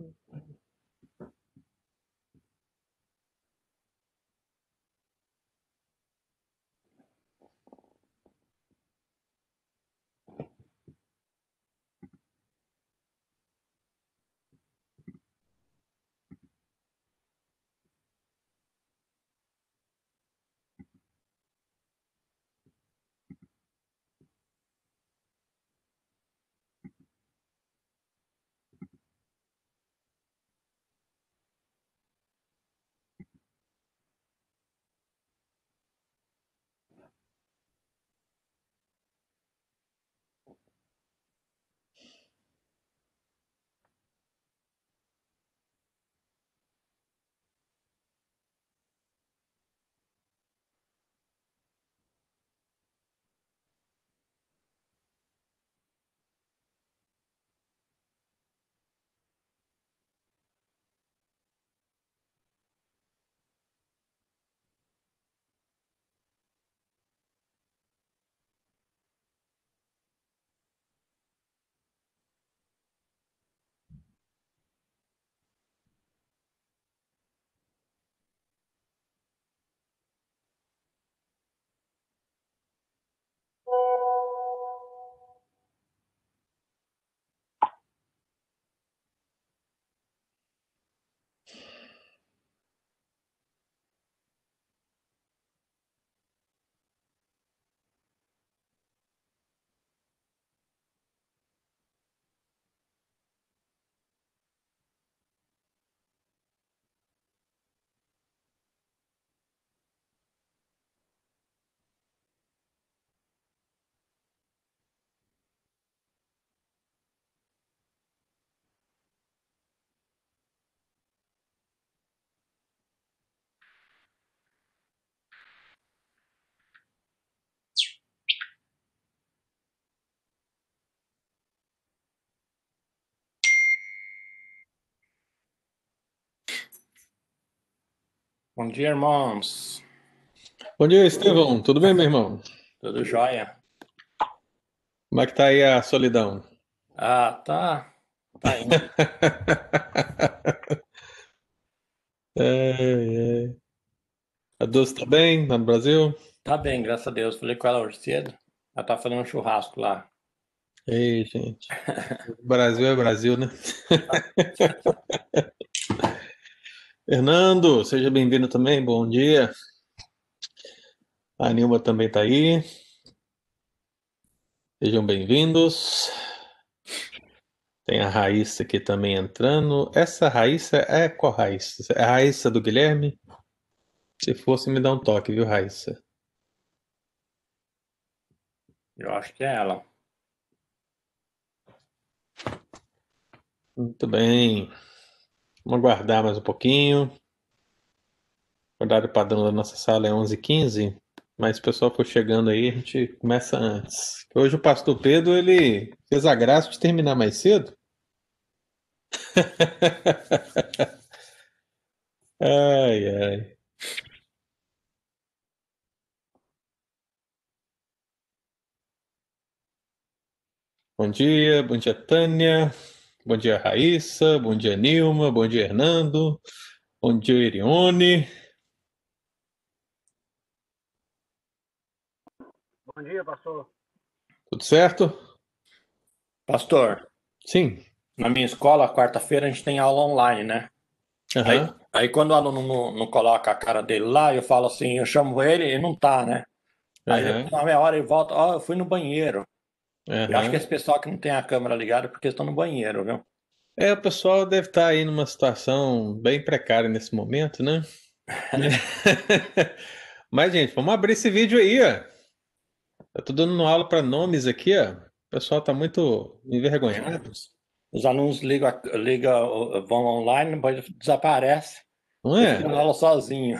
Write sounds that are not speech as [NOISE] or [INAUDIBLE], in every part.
Mm-hmm. Bom dia, irmãos. Bom dia, Estevão. Tudo bem, meu irmão? Tudo jóia? Como é que tá aí a solidão? Ah, tá. Tá indo. [LAUGHS] É, é. A Dulce tá bem lá no Brasil? Tá bem, graças a Deus. Falei com ela hoje cedo. Ela tá fazendo um churrasco lá. Ei, gente. [LAUGHS] Brasil é Brasil, né? [LAUGHS] Fernando, seja bem-vindo também. Bom dia. A Nilma também tá aí. Sejam bem-vindos. Tem a Raíssa aqui também entrando. Essa Raíssa é qual Raíssa? É a Raíssa do Guilherme? Se fosse, me dá um toque, viu, Raíssa? Eu acho que é ela. Muito bem. Vamos aguardar mais um pouquinho. O horário padrão da nossa sala é 11h15, mas o pessoal for chegando aí, a gente começa antes. Hoje o pastor Pedro, ele fez a graça de terminar mais cedo. [LAUGHS] Ai, ai. Bom dia, bom dia, Tânia. Bom dia, Raíssa. Bom dia, Nilma. Bom dia, Hernando. Bom dia, Irione. Bom dia, pastor. Tudo certo? Pastor, Sim. na minha escola, quarta-feira, a gente tem aula online, né? Aí, Aham. aí quando o aluno não, não coloca a cara dele lá, eu falo assim, eu chamo ele, ele não tá, né? Aí Aham. na meia hora ele volta, ó, eu fui no banheiro. Eu acho que esse pessoal que não tem a câmera ligada é porque estão no banheiro, viu? É, o pessoal deve estar aí numa situação bem precária nesse momento, né? [LAUGHS] Mas, gente, vamos abrir esse vídeo aí, ó. Eu tô dando aula para nomes aqui, ó. O pessoal tá muito envergonhado, Os alunos ligam, ligam, vão online, depois desaparece. não é? aula sozinho.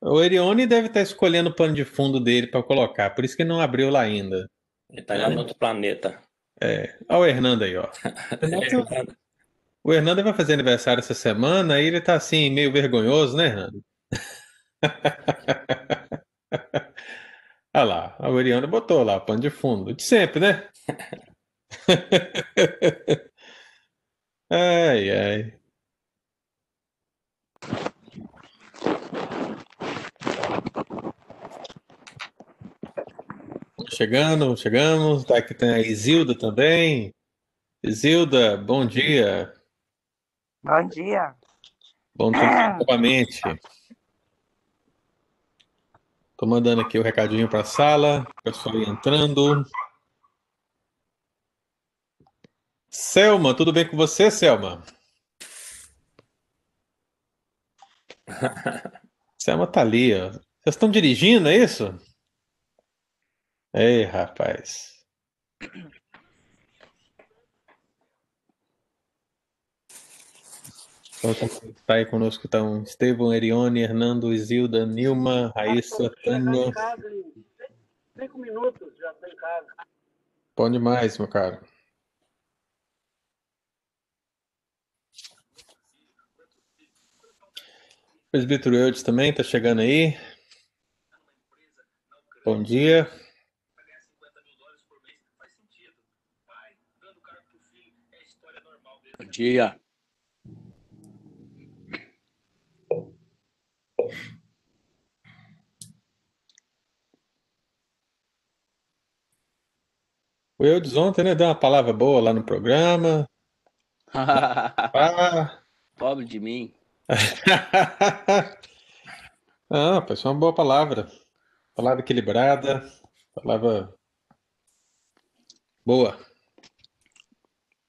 O Erione deve estar escolhendo o pano de fundo dele para colocar, por isso que não abriu lá ainda. Ele tá lá no outro planeta. Olha o Hernando aí, ó. [LAUGHS] O Hernando vai fazer aniversário essa semana e ele tá assim, meio vergonhoso, né, Hernando? [LAUGHS] Olha lá, a Oriana botou lá, pano de fundo. De sempre, né? [LAUGHS] Ai, ai. Chegando, chegamos. Tá aqui tem a Isilda também. Isilda, bom dia. Bom dia. Bom dia [CLEARS THROAT] novamente. Tô mandando aqui o recadinho para a sala, pessoal entrando. Selma, tudo bem com você, Selma? [LAUGHS] Selma tá ali, ó. Vocês estão dirigindo, é isso? Ei, rapaz. Então, tá aí conosco estão Estevão, Erione, Hernando, Isilda, Nilma, Raíssa, Tânia. Cinco minutos já estou em casa. Bom demais, meu caro. Presbítero Eudes também está chegando aí. Bom dia. Dia. O Eudes ontem, né, deu uma palavra boa lá no programa. [LAUGHS] ah. Pobre de mim. [LAUGHS] ah, pessoal, uma boa palavra. Palavra equilibrada, palavra boa.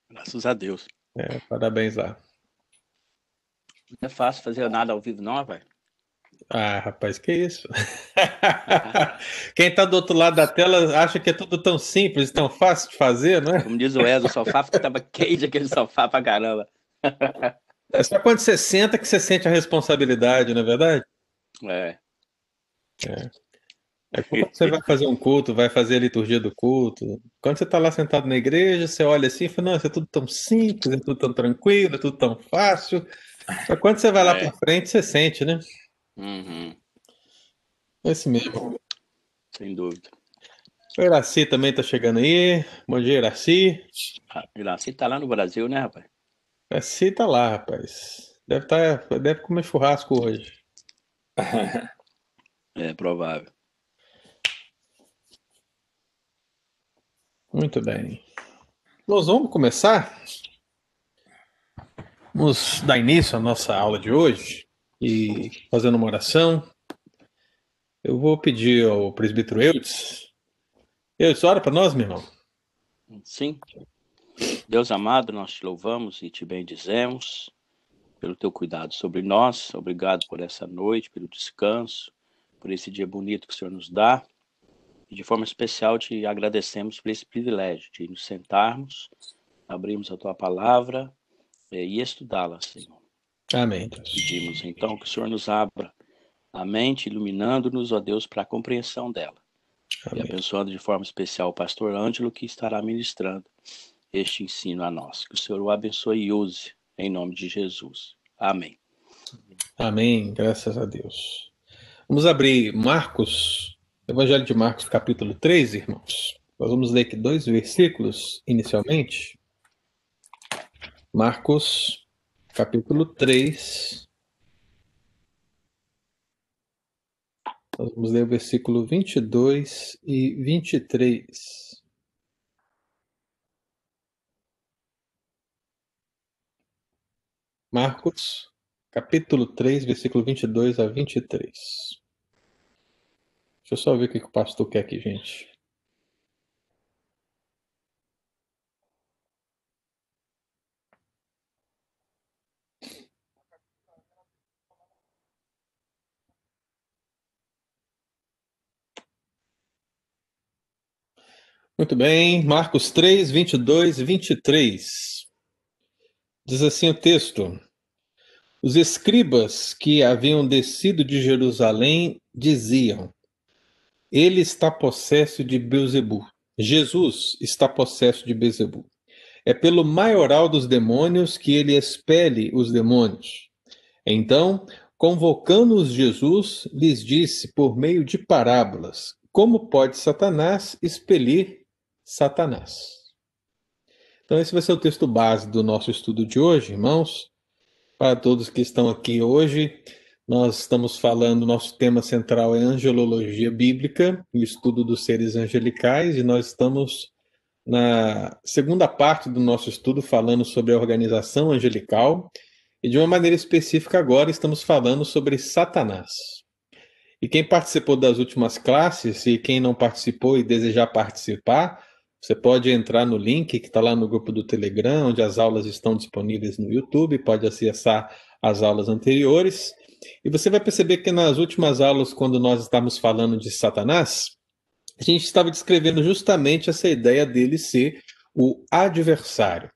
Graças a Deus. É, parabéns lá. Não é fácil fazer nada ao vivo, não, rapaz. Ah, rapaz, que isso? [LAUGHS] Quem está do outro lado da tela acha que é tudo tão simples, tão fácil de fazer, não é? Como diz o Ezo, o sofá tava quente aquele sofá pra caramba. É só quando você senta que você sente a responsabilidade, não é verdade? É. É. É [LAUGHS] quando você vai fazer um culto, vai fazer a liturgia do culto. Quando você está lá sentado na igreja, você olha assim e fala, nossa, é tudo tão simples, é tudo tão tranquilo, é tudo tão fácil. Só quando você vai lá é. para frente, você sente, né? Uhum. Esse mesmo. Sem dúvida. O Iraci também está chegando aí. Bom dia, Iraci. Ah, Iraci está lá no Brasil, né, rapaz? Iraci está lá, rapaz. Deve, tá, deve comer churrasco hoje. [LAUGHS] é provável. Muito bem. Nós vamos começar. Vamos dar início à nossa aula de hoje e fazendo uma oração. Eu vou pedir ao presbítero Eudes. Eudes, ora para nós, meu irmão. Sim. Deus amado, nós te louvamos e te bendizemos pelo teu cuidado sobre nós. Obrigado por essa noite, pelo descanso, por esse dia bonito que o Senhor nos dá. E de forma especial te agradecemos por esse privilégio de nos sentarmos, abrirmos a tua palavra eh, e estudá-la, Senhor. Amém. Pedimos então que o Senhor nos abra a mente, iluminando-nos, ó Deus, para a compreensão dela. Amém. E abençoando de forma especial o pastor Ângelo, que estará ministrando este ensino a nós. Que o Senhor o abençoe e use, em nome de Jesus. Amém. Amém. Graças a Deus. Vamos abrir Marcos Evangelho de Marcos, capítulo 3, irmãos. Nós vamos ler aqui dois versículos inicialmente. Marcos, capítulo 3. Nós vamos ler o versículo 22 e 23. Marcos, capítulo 3, versículo 22 a 23. Deixa eu só ver o que, que o pastor quer aqui, gente. Muito bem, Marcos 3, 22 e 23. Diz assim o texto: Os escribas que haviam descido de Jerusalém diziam: ele está possesso de Beuzebu. Jesus está possesso de Beuzebu. É pelo maioral dos demônios que ele expele os demônios. Então, convocando-os Jesus, lhes disse por meio de parábolas: Como pode Satanás expelir Satanás? Então, esse vai ser o texto base do nosso estudo de hoje, irmãos. Para todos que estão aqui hoje, nós estamos falando, nosso tema central é angelologia bíblica, o estudo dos seres angelicais, e nós estamos na segunda parte do nosso estudo falando sobre a organização angelical, e de uma maneira específica agora estamos falando sobre Satanás. E quem participou das últimas classes e quem não participou e desejar participar, você pode entrar no link que está lá no grupo do Telegram, onde as aulas estão disponíveis no YouTube, pode acessar as aulas anteriores. E você vai perceber que nas últimas aulas, quando nós estávamos falando de Satanás, a gente estava descrevendo justamente essa ideia dele ser o adversário,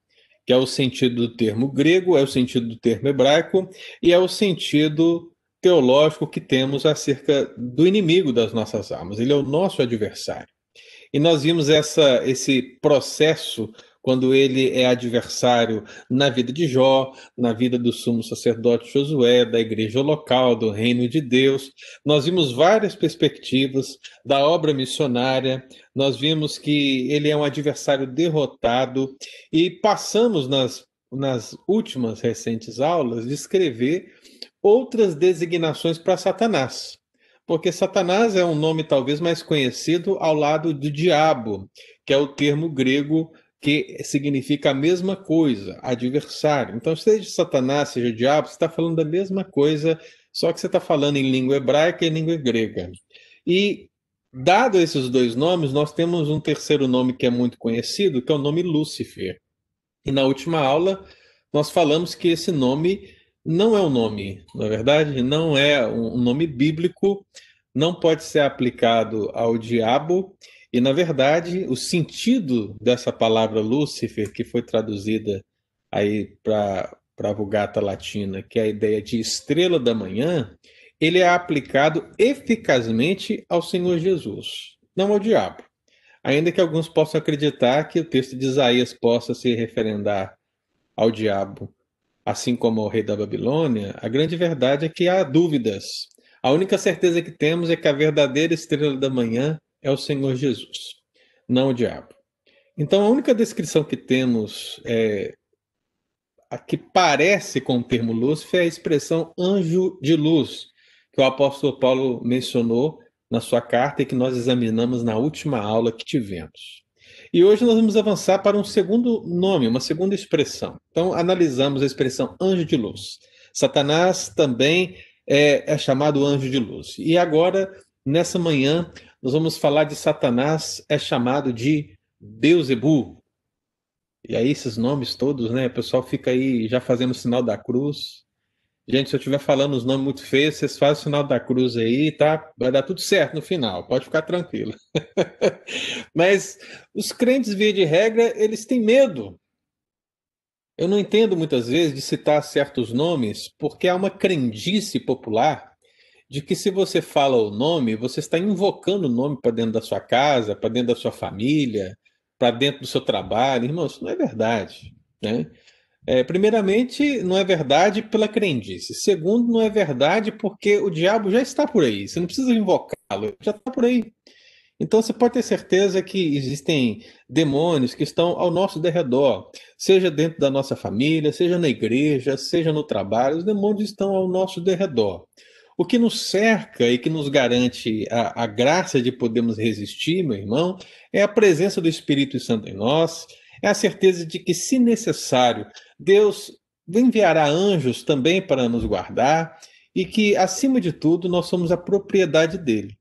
que é o sentido do termo grego, é o sentido do termo hebraico e é o sentido teológico que temos acerca do inimigo das nossas almas. Ele é o nosso adversário. E nós vimos essa, esse processo quando ele é adversário na vida de Jó, na vida do sumo sacerdote Josué, da igreja local, do reino de Deus. Nós vimos várias perspectivas da obra missionária, nós vimos que ele é um adversário derrotado e passamos nas, nas últimas recentes aulas de escrever outras designações para Satanás porque Satanás é um nome talvez mais conhecido ao lado do diabo, que é o termo grego que significa a mesma coisa, adversário. Então, seja Satanás, seja diabo, você está falando da mesma coisa, só que você está falando em língua hebraica e língua grega. E, dado esses dois nomes, nós temos um terceiro nome que é muito conhecido, que é o nome Lúcifer. E na última aula, nós falamos que esse nome não é um nome, na é verdade, não é um nome bíblico, não pode ser aplicado ao diabo, e na verdade o sentido dessa palavra Lúcifer, que foi traduzida aí para a Vulgata Latina, que é a ideia de estrela da manhã, ele é aplicado eficazmente ao Senhor Jesus, não ao diabo. Ainda que alguns possam acreditar que o texto de Isaías possa se referendar ao diabo assim como o rei da Babilônia, a grande verdade é que há dúvidas. A única certeza que temos é que a verdadeira estrela da manhã é o Senhor Jesus, não o diabo. Então, a única descrição que temos é, a que parece com o termo Lúcifer é a expressão anjo de luz, que o apóstolo Paulo mencionou na sua carta e que nós examinamos na última aula que tivemos. E hoje nós vamos avançar para um segundo nome, uma segunda expressão. Então, analisamos a expressão anjo de luz. Satanás também é, é chamado anjo de luz. E agora, nessa manhã, nós vamos falar de Satanás, é chamado de Beuzebu. E aí, esses nomes todos, né? O pessoal fica aí já fazendo o sinal da cruz. Gente, se eu estiver falando os nomes muito feios, vocês fazem o sinal da cruz aí, tá? Vai dar tudo certo no final, pode ficar tranquilo. [LAUGHS] Mas os crentes, via de regra, eles têm medo. Eu não entendo muitas vezes de citar certos nomes, porque há uma crendice popular de que se você fala o nome, você está invocando o nome para dentro da sua casa, para dentro da sua família, para dentro do seu trabalho. Irmão, isso não é verdade. Né? É, primeiramente, não é verdade pela crendice. Segundo, não é verdade porque o diabo já está por aí. Você não precisa invocá-lo, já está por aí. Então você pode ter certeza que existem demônios que estão ao nosso derredor, seja dentro da nossa família, seja na igreja, seja no trabalho, os demônios estão ao nosso derredor. O que nos cerca e que nos garante a, a graça de podermos resistir, meu irmão, é a presença do Espírito Santo em nós, é a certeza de que, se necessário, Deus enviará anjos também para nos guardar e que, acima de tudo, nós somos a propriedade dele.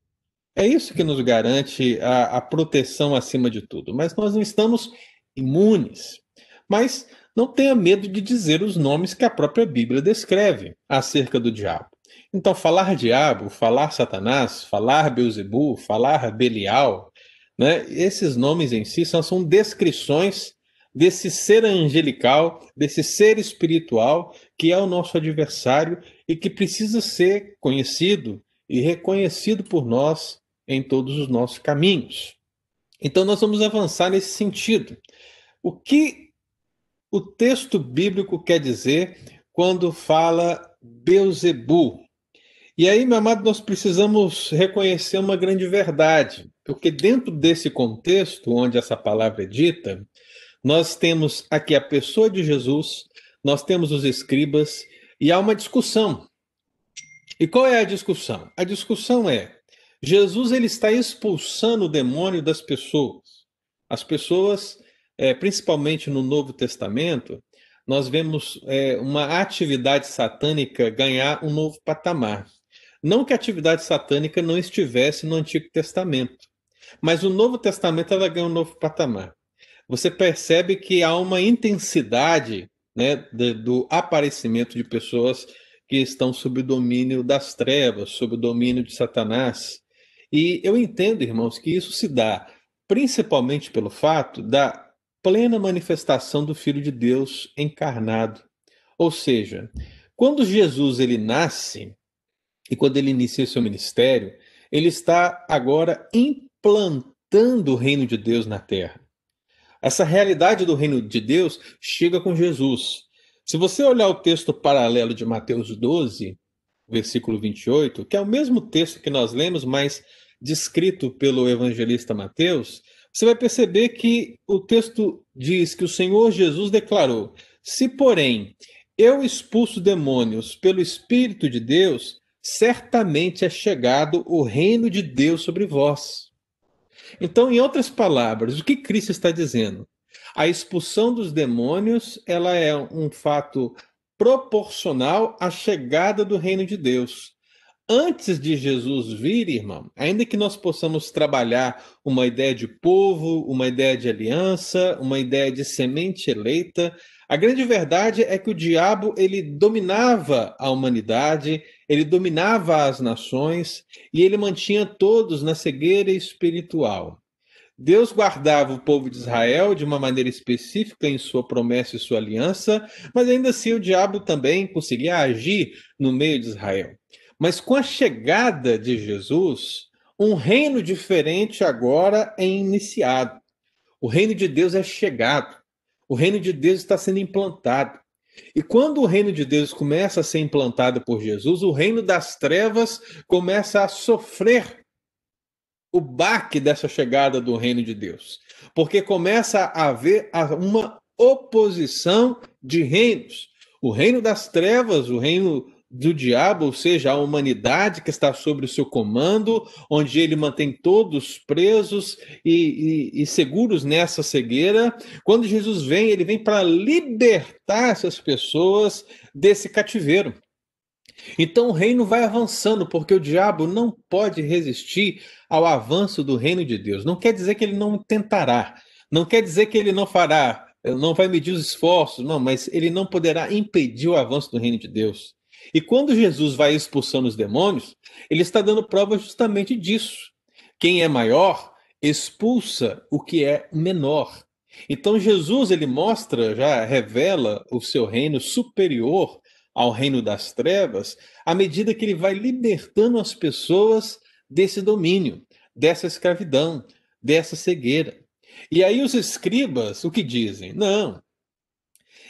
É isso que nos garante a, a proteção acima de tudo. Mas nós não estamos imunes. Mas não tenha medo de dizer os nomes que a própria Bíblia descreve acerca do diabo. Então, falar diabo, falar Satanás, falar Beuzebu, falar Belial, né? Esses nomes em si são, são descrições desse ser angelical, desse ser espiritual que é o nosso adversário e que precisa ser conhecido e reconhecido por nós em todos os nossos caminhos. Então, nós vamos avançar nesse sentido. O que o texto bíblico quer dizer quando fala Beuzebu? E aí, meu amado, nós precisamos reconhecer uma grande verdade, porque dentro desse contexto onde essa palavra é dita, Nós temos aqui a pessoa de Jesus, nós temos os escribas e há uma discussão. E qual é a discussão? A discussão é: Jesus ele está expulsando o demônio das pessoas. As pessoas, é, principalmente no Novo Testamento, nós vemos é, uma atividade satânica ganhar um novo patamar. Não que a atividade satânica não estivesse no Antigo Testamento, mas o Novo Testamento ela ganha um novo patamar. Você percebe que há uma intensidade né, do aparecimento de pessoas que estão sob o domínio das trevas, sob o domínio de Satanás. E eu entendo, irmãos, que isso se dá principalmente pelo fato da plena manifestação do Filho de Deus encarnado. Ou seja, quando Jesus ele nasce e quando ele inicia seu ministério, ele está agora implantando o reino de Deus na terra. Essa realidade do reino de Deus chega com Jesus. Se você olhar o texto paralelo de Mateus 12, versículo 28, que é o mesmo texto que nós lemos, mas descrito pelo evangelista Mateus, você vai perceber que o texto diz que o Senhor Jesus declarou: Se, porém, eu expulso demônios pelo Espírito de Deus, certamente é chegado o reino de Deus sobre vós. Então, em outras palavras, o que Cristo está dizendo? A expulsão dos demônios, ela é um fato proporcional à chegada do reino de Deus antes de Jesus vir, irmão, ainda que nós possamos trabalhar uma ideia de povo, uma ideia de aliança, uma ideia de semente eleita, a grande verdade é que o diabo ele dominava a humanidade, ele dominava as nações e ele mantinha todos na cegueira espiritual. Deus guardava o povo de Israel de uma maneira específica em sua promessa e sua aliança, mas ainda assim o diabo também conseguia agir no meio de Israel. Mas com a chegada de Jesus, um reino diferente agora é iniciado. O reino de Deus é chegado. O reino de Deus está sendo implantado. E quando o reino de Deus começa a ser implantado por Jesus, o reino das trevas começa a sofrer o baque dessa chegada do reino de Deus. Porque começa a haver uma oposição de reinos. O reino das trevas, o reino do diabo, ou seja, a humanidade que está sob o seu comando, onde ele mantém todos presos e, e, e seguros nessa cegueira. Quando Jesus vem, ele vem para libertar essas pessoas desse cativeiro. Então o reino vai avançando, porque o diabo não pode resistir ao avanço do reino de Deus. Não quer dizer que ele não tentará, não quer dizer que ele não fará, não vai medir os esforços, não, mas ele não poderá impedir o avanço do reino de Deus. E quando Jesus vai expulsando os demônios, ele está dando prova justamente disso. Quem é maior expulsa o que é menor. Então Jesus ele mostra, já revela o seu reino superior ao reino das trevas, à medida que ele vai libertando as pessoas desse domínio, dessa escravidão, dessa cegueira. E aí os escribas o que dizem? Não.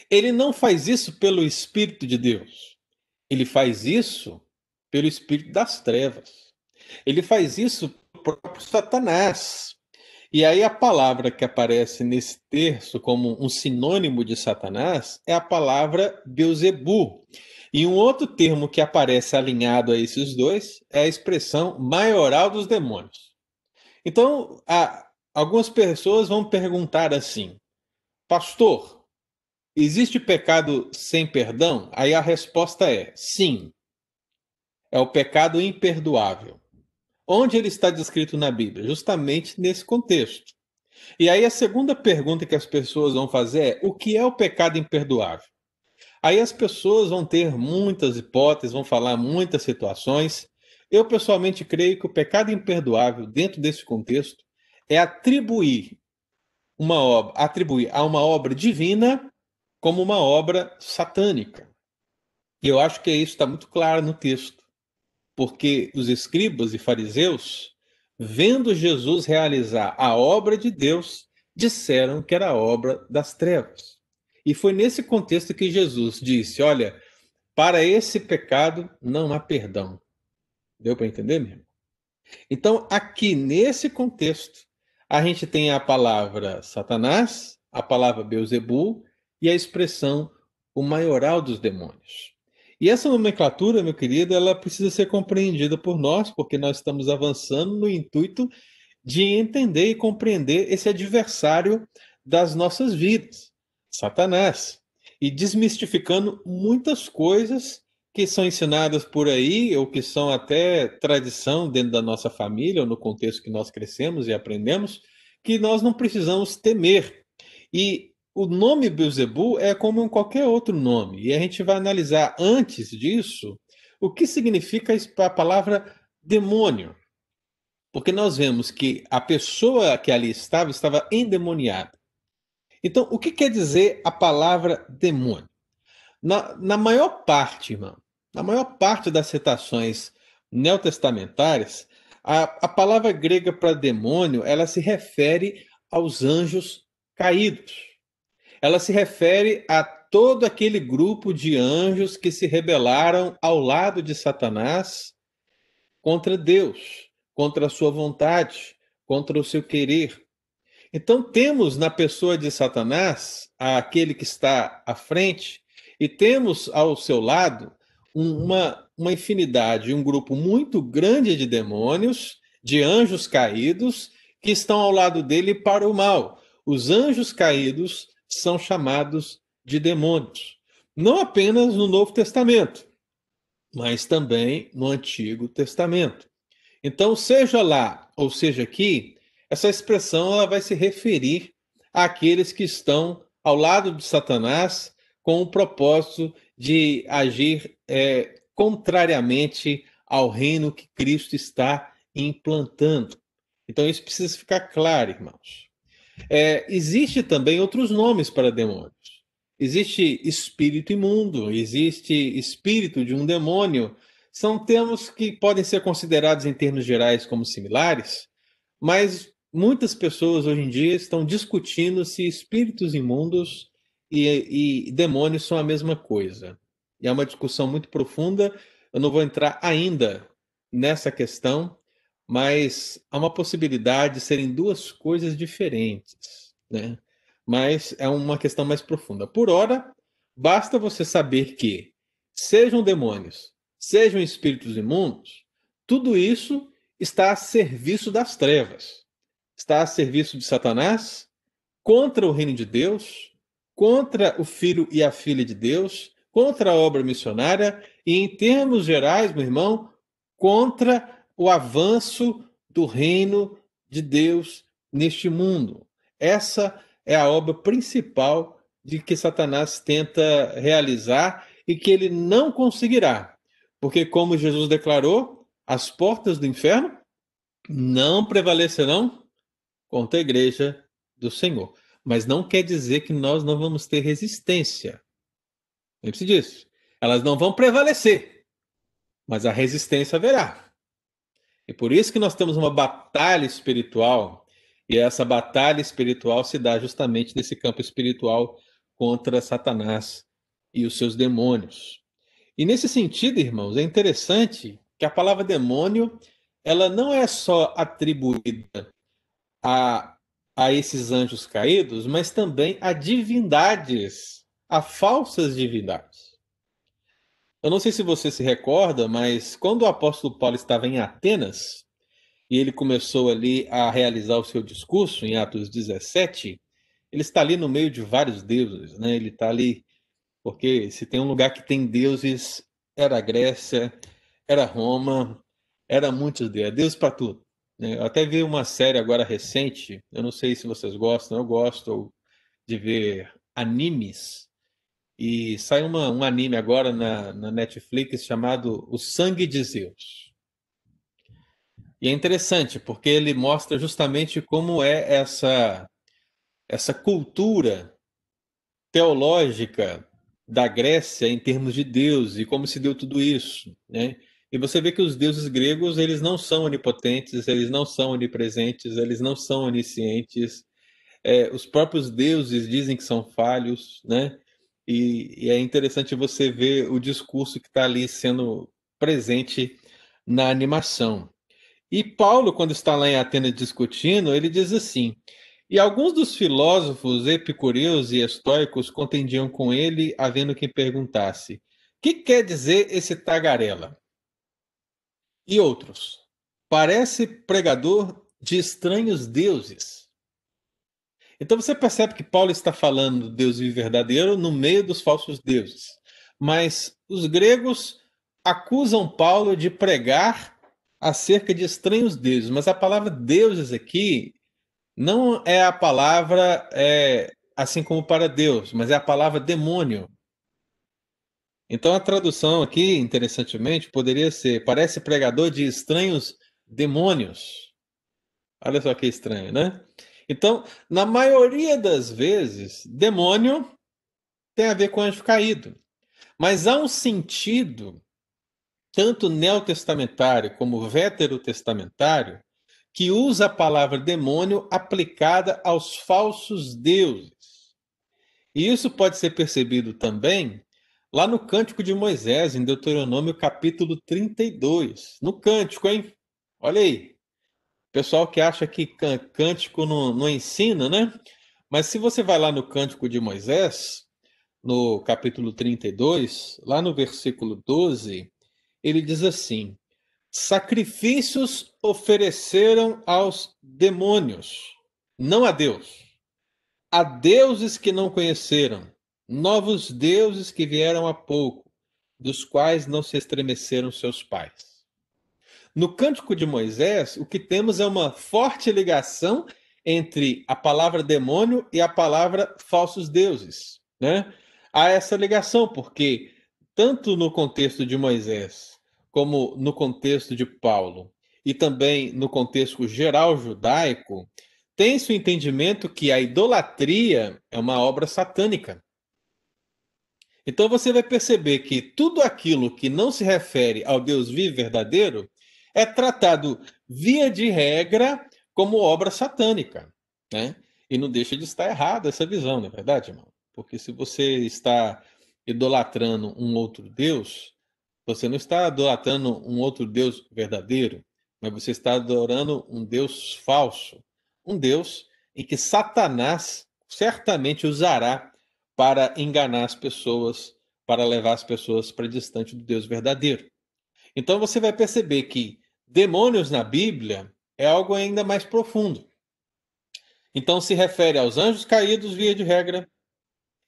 Ele não faz isso pelo espírito de Deus. Ele faz isso pelo espírito das trevas. Ele faz isso pelo próprio Satanás. E aí a palavra que aparece nesse terço como um sinônimo de Satanás é a palavra Beuzebu. E um outro termo que aparece alinhado a esses dois é a expressão maioral dos demônios. Então, a, algumas pessoas vão perguntar assim: Pastor, Existe pecado sem perdão? Aí a resposta é sim. É o pecado imperdoável. Onde ele está descrito na Bíblia? Justamente nesse contexto. E aí a segunda pergunta que as pessoas vão fazer é: o que é o pecado imperdoável? Aí as pessoas vão ter muitas hipóteses, vão falar muitas situações. Eu pessoalmente creio que o pecado imperdoável, dentro desse contexto, é atribuir uma obra, atribuir a uma obra divina como uma obra satânica. E eu acho que isso está muito claro no texto, porque os escribas e fariseus, vendo Jesus realizar a obra de Deus, disseram que era a obra das trevas. E foi nesse contexto que Jesus disse: Olha, para esse pecado não há perdão. Deu para entender mesmo? Então, aqui nesse contexto, a gente tem a palavra Satanás a palavra Beuzebu e a expressão o maioral dos demônios. E essa nomenclatura, meu querido, ela precisa ser compreendida por nós, porque nós estamos avançando no intuito de entender e compreender esse adversário das nossas vidas, Satanás, e desmistificando muitas coisas que são ensinadas por aí, ou que são até tradição dentro da nossa família, ou no contexto que nós crescemos e aprendemos, que nós não precisamos temer. E o nome Beuzebu é como qualquer outro nome. E a gente vai analisar antes disso o que significa a palavra demônio. Porque nós vemos que a pessoa que ali estava estava endemoniada. Então, o que quer dizer a palavra demônio? Na, na maior parte, irmão, na maior parte das citações neotestamentárias, a, a palavra grega para demônio, ela se refere aos anjos caídos ela se refere a todo aquele grupo de anjos que se rebelaram ao lado de Satanás contra Deus, contra a sua vontade, contra o seu querer. Então temos na pessoa de Satanás aquele que está à frente e temos ao seu lado uma, uma infinidade, um grupo muito grande de demônios, de anjos caídos, que estão ao lado dele para o mal. Os anjos caídos são chamados de demônios. Não apenas no Novo Testamento, mas também no Antigo Testamento. Então, seja lá ou seja aqui, essa expressão ela vai se referir àqueles que estão ao lado de Satanás com o propósito de agir é, contrariamente ao reino que Cristo está implantando. Então, isso precisa ficar claro, irmãos. É, existe também outros nomes para demônios. Existe espírito imundo, existe espírito de um demônio. São termos que podem ser considerados em termos gerais como similares, mas muitas pessoas hoje em dia estão discutindo se espíritos imundos e, e demônios são a mesma coisa. E é uma discussão muito profunda. Eu não vou entrar ainda nessa questão, mas há uma possibilidade de serem duas coisas diferentes, né? Mas é uma questão mais profunda. Por ora, basta você saber que sejam demônios, sejam espíritos imundos, tudo isso está a serviço das trevas. Está a serviço de Satanás contra o reino de Deus, contra o filho e a filha de Deus, contra a obra missionária e, em termos gerais, meu irmão, contra o avanço do reino de Deus neste mundo. Essa é a obra principal de que Satanás tenta realizar e que ele não conseguirá. Porque, como Jesus declarou, as portas do inferno não prevalecerão contra a igreja do Senhor. Mas não quer dizer que nós não vamos ter resistência. Lembre-se disso. Elas não vão prevalecer, mas a resistência haverá. E por isso que nós temos uma batalha espiritual, e essa batalha espiritual se dá justamente nesse campo espiritual contra Satanás e os seus demônios. E nesse sentido, irmãos, é interessante que a palavra demônio, ela não é só atribuída a, a esses anjos caídos, mas também a divindades, a falsas divindades. Eu não sei se você se recorda, mas quando o apóstolo Paulo estava em Atenas e ele começou ali a realizar o seu discurso em Atos 17, ele está ali no meio de vários deuses, né? Ele está ali porque se tem um lugar que tem deuses, era a Grécia, era Roma, era muitos deuses, Deus para tudo. Né? Eu até vi uma série agora recente, eu não sei se vocês gostam, eu gosto de ver animes e sai uma, um anime agora na, na Netflix chamado O Sangue de Zeus. E é interessante porque ele mostra justamente como é essa essa cultura teológica da Grécia em termos de Deus e como se deu tudo isso, né? E você vê que os deuses gregos eles não são onipotentes, eles não são onipresentes, eles não são oniscientes. É, os próprios deuses dizem que são falhos, né? E, e é interessante você ver o discurso que está ali sendo presente na animação. E Paulo, quando está lá em Atenas discutindo, ele diz assim: E alguns dos filósofos epicureus e estoicos contendiam com ele, havendo quem perguntasse: que quer dizer esse tagarela? E outros: parece pregador de estranhos deuses. Então você percebe que Paulo está falando do Deus verdadeiro no meio dos falsos deuses. Mas os gregos acusam Paulo de pregar acerca de estranhos deuses. Mas a palavra deuses aqui não é a palavra é, assim como para Deus, mas é a palavra demônio. Então a tradução aqui, interessantemente, poderia ser: parece pregador de estranhos demônios. Olha só que estranho, né? Então, na maioria das vezes, demônio tem a ver com anjo caído. Mas há um sentido, tanto neotestamentário como veterotestamentário, que usa a palavra demônio aplicada aos falsos deuses. E isso pode ser percebido também lá no Cântico de Moisés, em Deuteronômio capítulo 32. No Cântico, hein? Olha aí. Pessoal que acha que cântico não, não ensina, né? Mas se você vai lá no Cântico de Moisés, no capítulo 32, lá no versículo 12, ele diz assim: sacrifícios ofereceram aos demônios, não a Deus. A deuses que não conheceram, novos deuses que vieram há pouco, dos quais não se estremeceram seus pais. No Cântico de Moisés, o que temos é uma forte ligação entre a palavra demônio e a palavra falsos deuses. Né? Há essa ligação, porque tanto no contexto de Moisés como no contexto de Paulo e também no contexto geral judaico, tem-se o entendimento que a idolatria é uma obra satânica. Então você vai perceber que tudo aquilo que não se refere ao Deus vivo verdadeiro é tratado, via de regra, como obra satânica. Né? E não deixa de estar errada essa visão, não é verdade, irmão? Porque se você está idolatrando um outro Deus, você não está adorando um outro Deus verdadeiro, mas você está adorando um Deus falso. Um Deus em que Satanás certamente usará para enganar as pessoas, para levar as pessoas para distante do Deus verdadeiro. Então você vai perceber que demônios na Bíblia é algo ainda mais profundo. Então se refere aos anjos caídos, via de regra,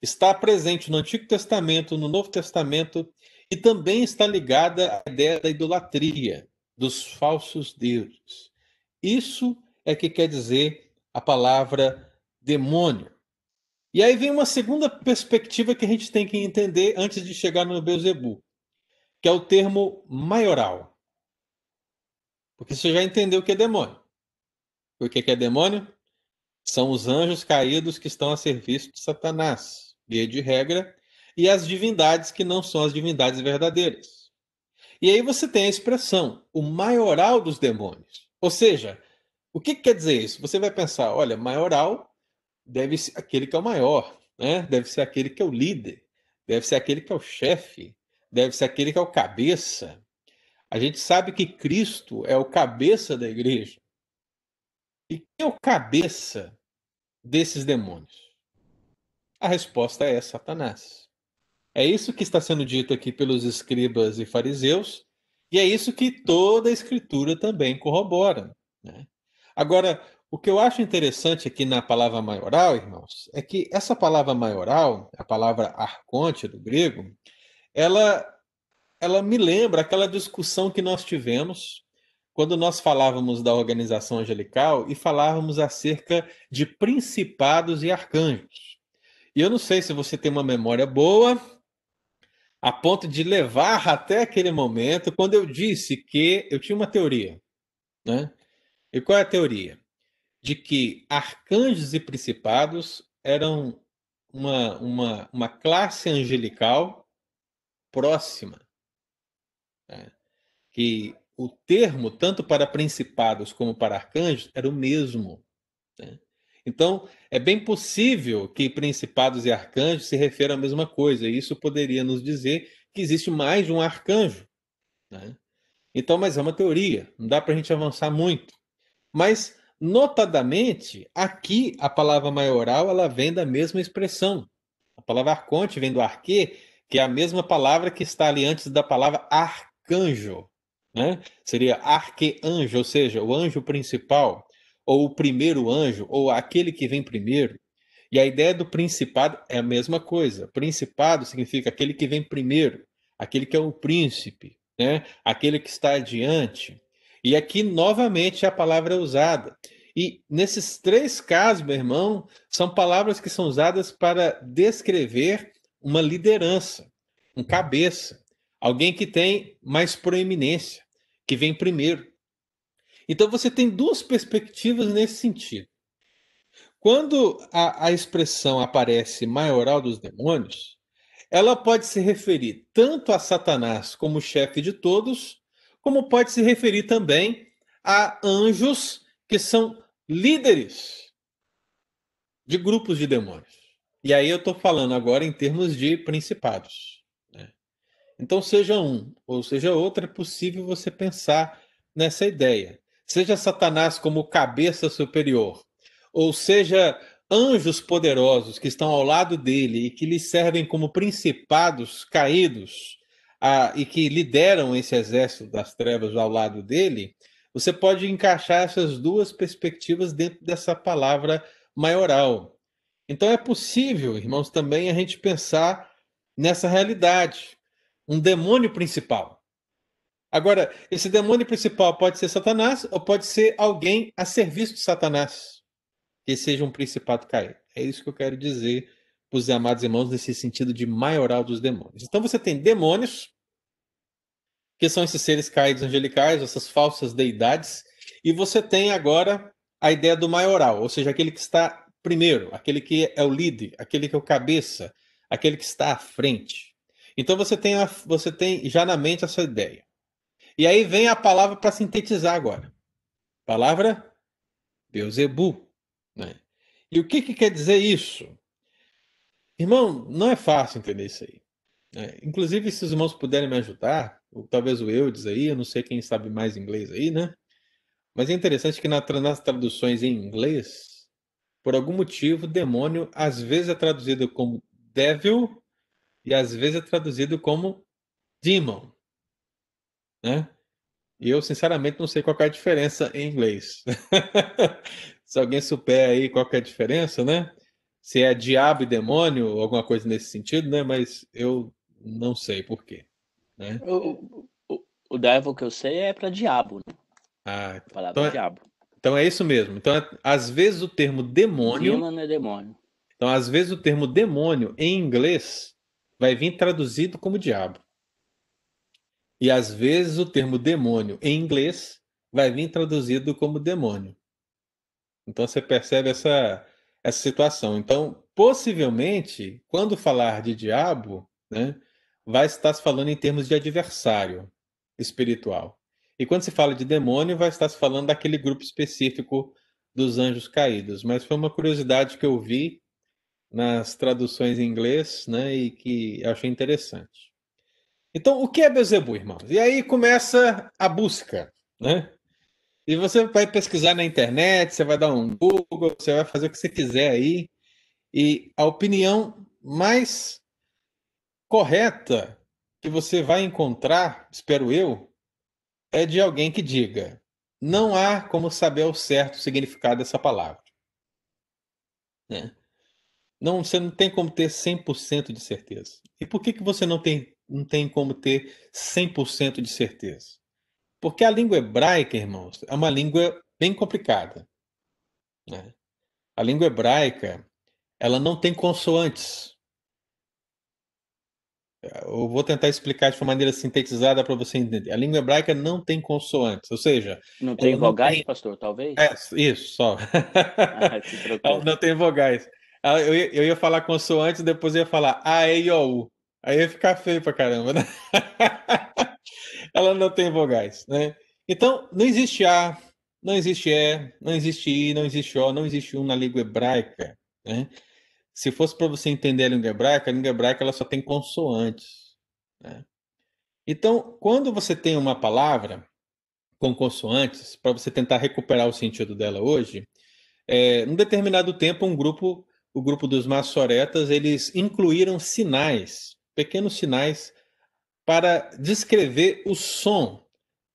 está presente no Antigo Testamento, no Novo Testamento e também está ligada à ideia da idolatria, dos falsos deuses. Isso é que quer dizer a palavra demônio. E aí vem uma segunda perspectiva que a gente tem que entender antes de chegar no Beuzebu, que é o termo maioral. Porque você já entendeu o que é demônio. O que é demônio? São os anjos caídos que estão a serviço de Satanás. Via de regra, e as divindades que não são as divindades verdadeiras. E aí você tem a expressão, o maioral dos demônios. Ou seja, o que, que quer dizer isso? Você vai pensar, olha, maioral deve ser aquele que é o maior, né? deve ser aquele que é o líder, deve ser aquele que é o chefe, deve ser aquele que é o cabeça. A gente sabe que Cristo é o cabeça da igreja. E quem é o cabeça desses demônios? A resposta é Satanás. É isso que está sendo dito aqui pelos escribas e fariseus, e é isso que toda a escritura também corrobora. Né? Agora, o que eu acho interessante aqui na palavra maioral, irmãos, é que essa palavra maioral, a palavra arconte do grego, ela, ela me lembra aquela discussão que nós tivemos quando nós falávamos da organização angelical e falávamos acerca de principados e arcanjos. E eu não sei se você tem uma memória boa a ponto de levar até aquele momento, quando eu disse que eu tinha uma teoria. Né? E qual é a teoria? De que arcanjos e principados eram uma, uma, uma classe angelical próxima. Que o termo, tanto para principados como para arcanjos, era o mesmo. Né? Então, é bem possível que principados e arcanjos se refiram à mesma coisa. E isso poderia nos dizer que existe mais de um arcanjo. Né? Então, mas é uma teoria, não dá para a gente avançar muito. Mas Notadamente, aqui a palavra maioral ela vem da mesma expressão. A palavra arconte vem do arque, que é a mesma palavra que está ali antes da palavra arcanjo. Né? Seria arqueanjo, ou seja, o anjo principal, ou o primeiro anjo, ou aquele que vem primeiro. E a ideia do principado é a mesma coisa. Principado significa aquele que vem primeiro, aquele que é o príncipe, né? aquele que está adiante. E aqui, novamente, a palavra é usada. E nesses três casos, meu irmão, são palavras que são usadas para descrever uma liderança, um cabeça, alguém que tem mais proeminência, que vem primeiro. Então você tem duas perspectivas nesse sentido. Quando a, a expressão aparece maioral dos demônios, ela pode se referir tanto a Satanás como chefe de todos, como pode se referir também a anjos que são líderes de grupos de demônios. E aí eu estou falando agora em termos de principados. Então, seja um ou seja outro, é possível você pensar nessa ideia. Seja Satanás como cabeça superior, ou seja, anjos poderosos que estão ao lado dele e que lhe servem como principados caídos ah, e que lideram esse exército das trevas ao lado dele, você pode encaixar essas duas perspectivas dentro dessa palavra maioral. Então é possível, irmãos, também a gente pensar nessa realidade. Um demônio principal. Agora, esse demônio principal pode ser Satanás ou pode ser alguém a serviço de Satanás que seja um principado caído. É isso que eu quero dizer para os amados irmãos nesse sentido de maioral dos demônios. Então você tem demônios, que são esses seres caídos angelicais, essas falsas deidades, e você tem agora a ideia do maioral, ou seja, aquele que está primeiro, aquele que é o líder, aquele que é o cabeça, aquele que está à frente. Então você tem, a, você tem já na mente essa ideia. E aí vem a palavra para sintetizar agora. Palavra Beuzebu. Né? E o que, que quer dizer isso? Irmão, não é fácil entender isso aí. Né? Inclusive, se os irmãos puderem me ajudar, ou talvez o Eudes aí, eu não sei quem sabe mais inglês aí, né? Mas é interessante que nas traduções em inglês, por algum motivo, demônio às vezes é traduzido como devil e às vezes é traduzido como demon. Né? E eu, sinceramente, não sei qual é a diferença em inglês. [LAUGHS] Se alguém souber aí qual é a diferença, né? Se é diabo e demônio, alguma coisa nesse sentido, né? Mas eu não sei por quê. Né? O, o, o devil que eu sei é para diabo, né? Ah, palavra então é, diabo. então é isso mesmo. Então, é- às vezes o termo demônio, Demon é demônio. então às vezes o termo demônio em inglês vai vir traduzido como diabo. E às vezes o termo demônio em inglês vai vir traduzido como demônio. Então você percebe essa, essa situação. Então, possivelmente, quando falar de diabo, né, vai estar se falando em termos de adversário espiritual. E quando se fala de demônio, vai estar se falando daquele grupo específico dos anjos caídos. Mas foi uma curiosidade que eu vi nas traduções em inglês, né, e que eu achei interessante. Então, o que é Bezebu, irmãos? E aí começa a busca, né? E você vai pesquisar na internet, você vai dar um Google, você vai fazer o que você quiser aí. E a opinião mais correta que você vai encontrar, espero eu, é de alguém que diga: não há como saber ao certo o significado dessa palavra. Né? Não, você não tem como ter 100% de certeza. E por que, que você não tem, não tem como ter 100% de certeza? Porque a língua hebraica, irmãos, é uma língua bem complicada. né? A língua hebraica, ela não tem consoantes. Eu vou tentar explicar de uma maneira sintetizada para você entender. A língua hebraica não tem consoantes, ou seja, Não tem Ela não vogais, tem- pastor, talvez? é, isso, só. Ah, [LAUGHS] Ela não tem vogais. Ela- Eu ia, eu ia falar consoantes, depois ia falar A, E, I, O, U. Aí ia ficar feio pra caramba, né? [LAUGHS] Ela não tem vogais, né? Então, não existe A, não existe E, não existe I, não existe O, não existe U na língua hebraica, né? Se fosse para você entender a língua hebraica, a língua hebraica ela só tem consoantes, né? Então, quando você tem uma palavra com consoantes, para você tentar recuperar o sentido dela hoje, é, num determinado tempo, um grupo, o grupo dos maçoretas, eles incluíram sinais, pequenos sinais, para descrever o som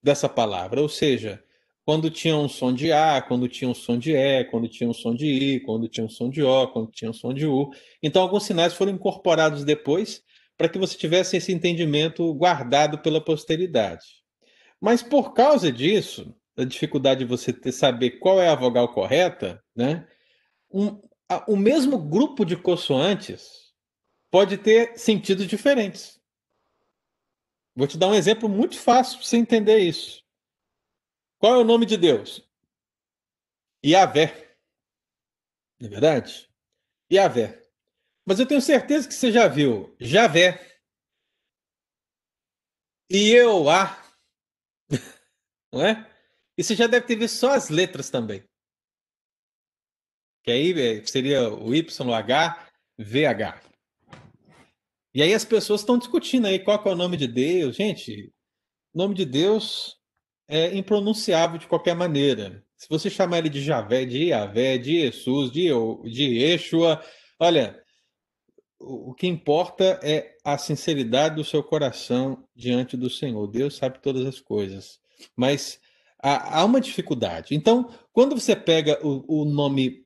dessa palavra, ou seja, quando tinha um som de A, quando tinha um som de E, quando tinha um som de I, quando tinha um som de O, quando tinha um som de U. Então, alguns sinais foram incorporados depois para que você tivesse esse entendimento guardado pela posteridade. Mas por causa disso, da dificuldade de você ter, saber qual é a vogal correta, né? Um, o mesmo grupo de consoantes pode ter sentidos diferentes. Vou te dar um exemplo muito fácil para você entender isso. Qual é o nome de Deus? Yahvé. Não é verdade? Yahvé. Mas eu tenho certeza que você já viu Javé. E eu a. [LAUGHS] Não é? E você já deve ter visto só as letras também. Que aí é, seria o YH, VH. E aí as pessoas estão discutindo aí qual é o nome de Deus. Gente, nome de Deus é impronunciável de qualquer maneira. Se você chamar ele de Javé, de Iavé, de Jesus, de, de Yeshua, olha, o, o que importa é a sinceridade do seu coração diante do Senhor. Deus sabe todas as coisas. Mas há, há uma dificuldade. Então, quando você pega o, o nome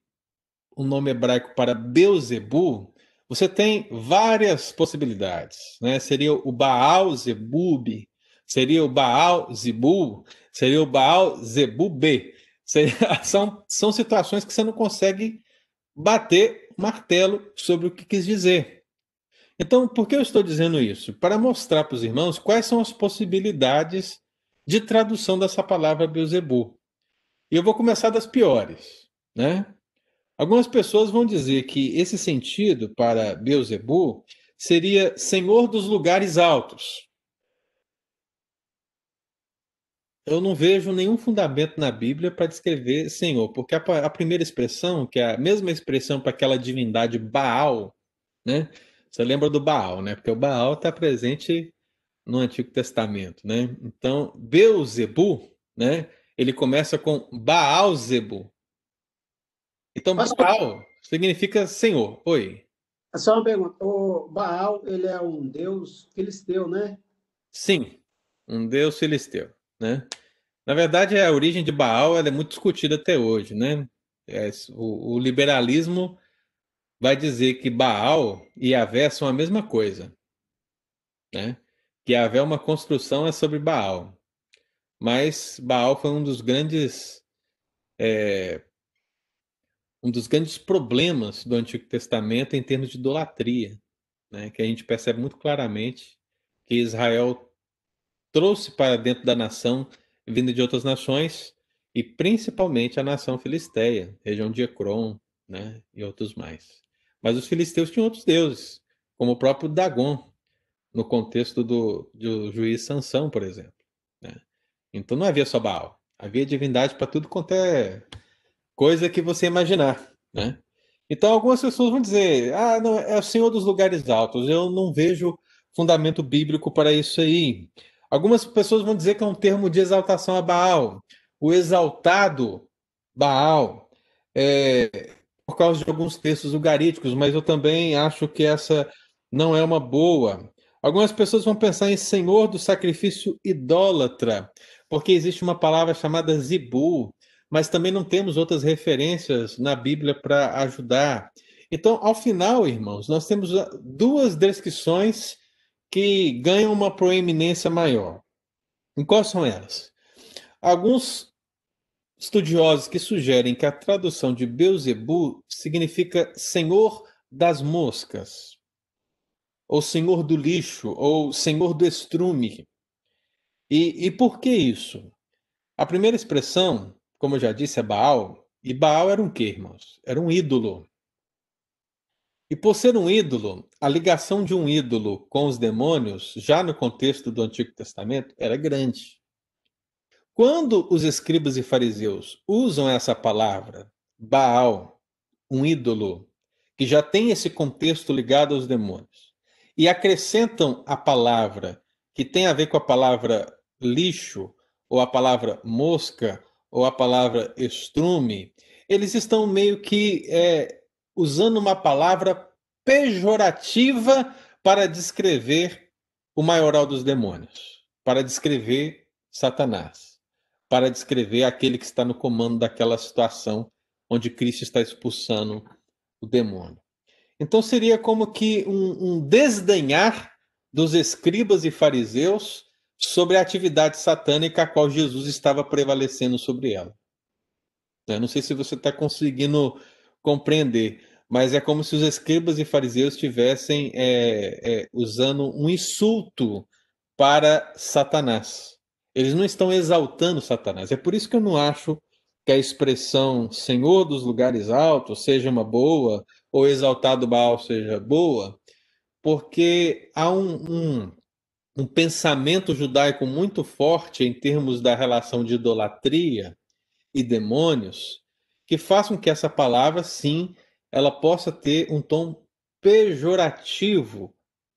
o nome hebraico para Beuzebu, você tem várias possibilidades. Né? Seria o Baal Zebub, Seria o Baal Zibu? Seria o Baal Zebube? Seria, [LAUGHS] são, são situações que você não consegue bater martelo sobre o que quis dizer. Então, por que eu estou dizendo isso? Para mostrar para os irmãos quais são as possibilidades de tradução dessa palavra Beuzebu. E eu vou começar das piores, né? Algumas pessoas vão dizer que esse sentido para Beuzebu seria senhor dos lugares altos. eu não vejo nenhum fundamento na Bíblia para descrever Senhor, porque a, a, primeira expressão, que é a mesma expressão para aquela divindade Baal, né? Você lembra do Baal, né? Porque o Baal está presente no Antigo Testamento, né? Então, Beuzebu, né? Ele começa com Baalzebu. Então, Mas, Baal significa Senhor. Oi. É só uma pergunta. O Baal, ele é um deus filisteu, né? Sim, um deus filisteu né? Na verdade, a origem de Baal é muito discutida até hoje, né? É, o, o, liberalismo vai dizer que Baal e Yahvé são a mesma coisa, né? Que Yahvé é uma construção é sobre Baal, mas Baal foi um dos grandes é, um dos grandes problemas do Antigo Testamento em termos de idolatria, né? Que a gente percebe muito claramente que Israel trouxe para dentro da nação, vinda de outras nações, e principalmente a nação filisteia, região de Ecrom, né, e outros mais. Mas os filisteus tinham outros deuses, como o próprio Dagon, no contexto do, do juiz Sansão, por exemplo. Né? Então não havia só Baal, havia divindade para tudo quanto é coisa que você imaginar. Né? Então algumas pessoas vão dizer, ah, não, é o Senhor dos lugares altos, eu não vejo fundamento bíblico para isso aí. Algumas pessoas vão dizer que é um termo de exaltação a Baal, o exaltado Baal, é, por causa de alguns textos ugaríticos, mas eu também acho que essa não é uma boa. Algumas pessoas vão pensar em senhor do sacrifício idólatra, porque existe uma palavra chamada zibu, mas também não temos outras referências na Bíblia para ajudar. Então, ao final, irmãos, nós temos duas descrições que ganham uma proeminência maior. E quais são elas? Alguns estudiosos que sugerem que a tradução de Beuzebu significa senhor das moscas, ou senhor do lixo, ou senhor do estrume. E, e por que isso? A primeira expressão, como eu já disse, é Baal. E Baal era um quê, irmãos? Era um ídolo. E por ser um ídolo, a ligação de um ídolo com os demônios, já no contexto do Antigo Testamento, era grande. Quando os escribas e fariseus usam essa palavra, Baal, um ídolo, que já tem esse contexto ligado aos demônios, e acrescentam a palavra que tem a ver com a palavra lixo ou a palavra mosca, ou a palavra estrume, eles estão meio que é, usando uma palavra pejorativa para descrever o maioral dos demônios, para descrever Satanás, para descrever aquele que está no comando daquela situação onde Cristo está expulsando o demônio. Então seria como que um, um desdenhar dos escribas e fariseus sobre a atividade satânica a qual Jesus estava prevalecendo sobre ela. Eu não sei se você está conseguindo compreender, mas é como se os escribas e fariseus estivessem é, é, usando um insulto para Satanás. Eles não estão exaltando Satanás. É por isso que eu não acho que a expressão Senhor dos lugares altos seja uma boa, ou exaltado Baal seja boa, porque há um, um, um pensamento judaico muito forte em termos da relação de idolatria e demônios, que faz com que essa palavra, sim, ela possa ter um tom pejorativo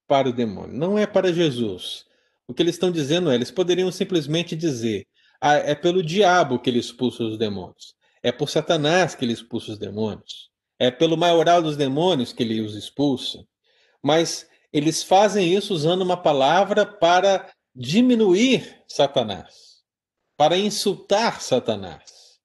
para o demônio. Não é para Jesus. O que eles estão dizendo é, eles poderiam simplesmente dizer, ah, é pelo diabo que ele expulsa os demônios. É por Satanás que ele expulsa os demônios. É pelo maioral dos demônios que ele os expulsa. Mas eles fazem isso usando uma palavra para diminuir Satanás, para insultar Satanás,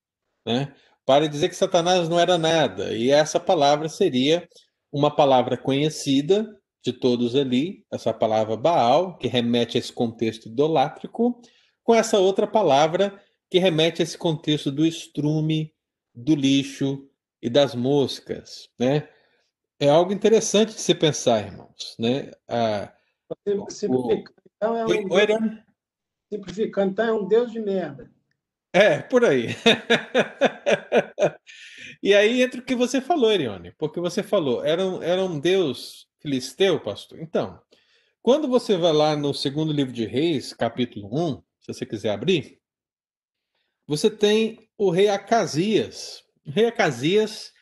né? para dizer que Satanás não era nada. E essa palavra seria uma palavra conhecida de todos ali, essa palavra Baal, que remete a esse contexto idolátrico, com essa outra palavra que remete a esse contexto do estrume, do lixo e das moscas, né? É algo interessante de se pensar, irmãos, né? Simplificando, então é um Oi, Deus... simplificando, então é um Deus de merda. É, por aí. [LAUGHS] e aí entra o que você falou, Erione, porque você falou, era um, era um Deus filisteu, pastor? Então, quando você vai lá no segundo livro de Reis, capítulo 1, se você quiser abrir, você tem o rei Acasias. O rei Acasias,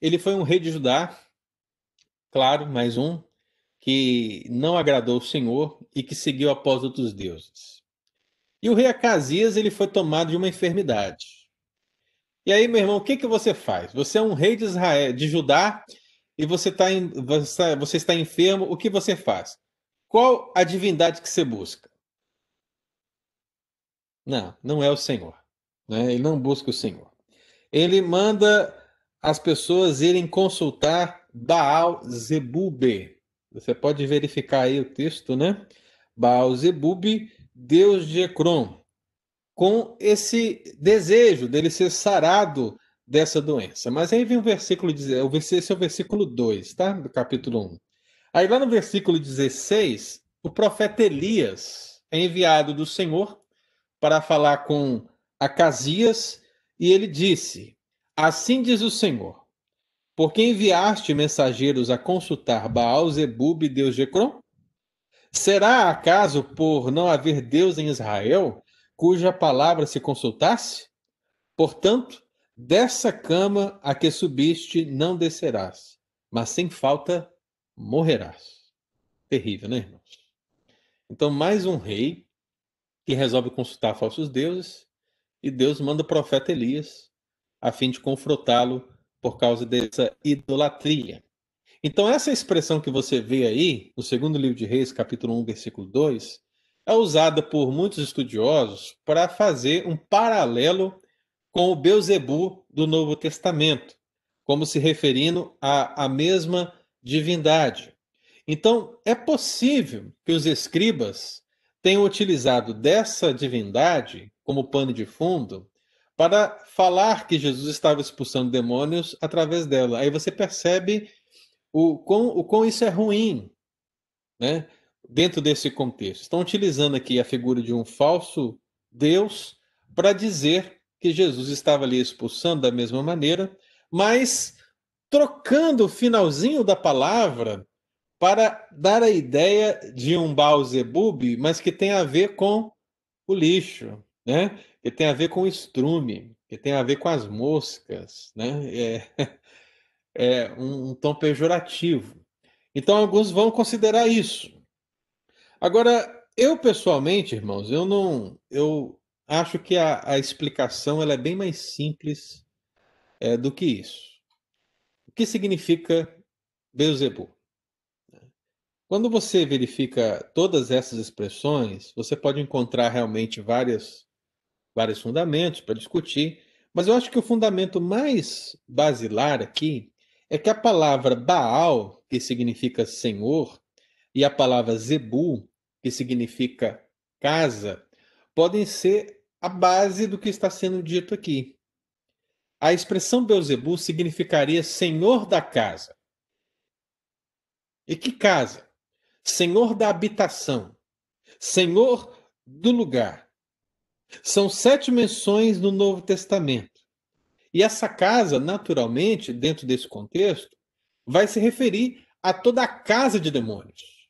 ele foi um rei de Judá, claro, mais um, que não agradou o Senhor e que seguiu após outros deuses. E o rei Acasias, ele foi tomado de uma enfermidade. E aí, meu irmão, o que, que você faz? Você é um rei de Israel, de Judá, e você, tá em, você, está enfermo, o que você faz? Qual a divindade que você busca? Não, não é o Senhor. Né? Ele não busca o Senhor. Ele manda as pessoas irem consultar Baal Zebube. Você pode verificar aí o texto, né? Baal Zebube, deus de Ecrom, com esse desejo dele ser sarado dessa doença. Mas aí vem o versículo, esse é o versículo 2, tá? Do capítulo 1. Aí lá no versículo 16, o profeta Elias é enviado do Senhor para falar com Acasias, e ele disse: Assim diz o Senhor: Por que enviaste mensageiros a consultar Baal Zebub, deus de Ecrom? Será acaso por não haver Deus em Israel, cuja palavra se consultasse? Portanto, dessa cama a que subiste não descerás, mas sem falta morrerás. Terrível, né, irmãos? Então, mais um rei que resolve consultar falsos deuses, e Deus manda o profeta Elias a fim de confrontá-lo por causa dessa idolatria. Então, essa expressão que você vê aí, no segundo livro de Reis, capítulo 1, versículo 2, é usada por muitos estudiosos para fazer um paralelo com o Beuzebu do Novo Testamento, como se referindo à, à mesma divindade. Então, é possível que os escribas tenham utilizado dessa divindade como pano de fundo para falar que Jesus estava expulsando demônios através dela. Aí você percebe o quão, o quão isso é ruim, né? Dentro desse contexto. Estão utilizando aqui a figura de um falso Deus para dizer que Jesus estava ali expulsando da mesma maneira, mas trocando o finalzinho da palavra para dar a ideia de um Baal-Zebub, mas que tem a ver com o lixo, né? Que tem a ver com o estrume, que tem a ver com as moscas, né? é, [LAUGHS] é um, um tom pejorativo. Então, alguns vão considerar isso. Agora, eu pessoalmente, irmãos, eu não, eu acho que a, a explicação ela é bem mais simples é, do que isso. O que significa Beuzebu? Quando você verifica todas essas expressões, você pode encontrar realmente várias, vários fundamentos para discutir, mas eu acho que o fundamento mais basilar aqui é que a palavra Baal, que significa Senhor, e a palavra Zebu, que significa casa, podem ser a base do que está sendo dito aqui. A expressão Beuzebu significaria Senhor da casa. E que casa? Senhor da habitação, Senhor do lugar. São sete menções no Novo Testamento. E essa casa, naturalmente, dentro desse contexto, vai se referir a toda a casa de demônios,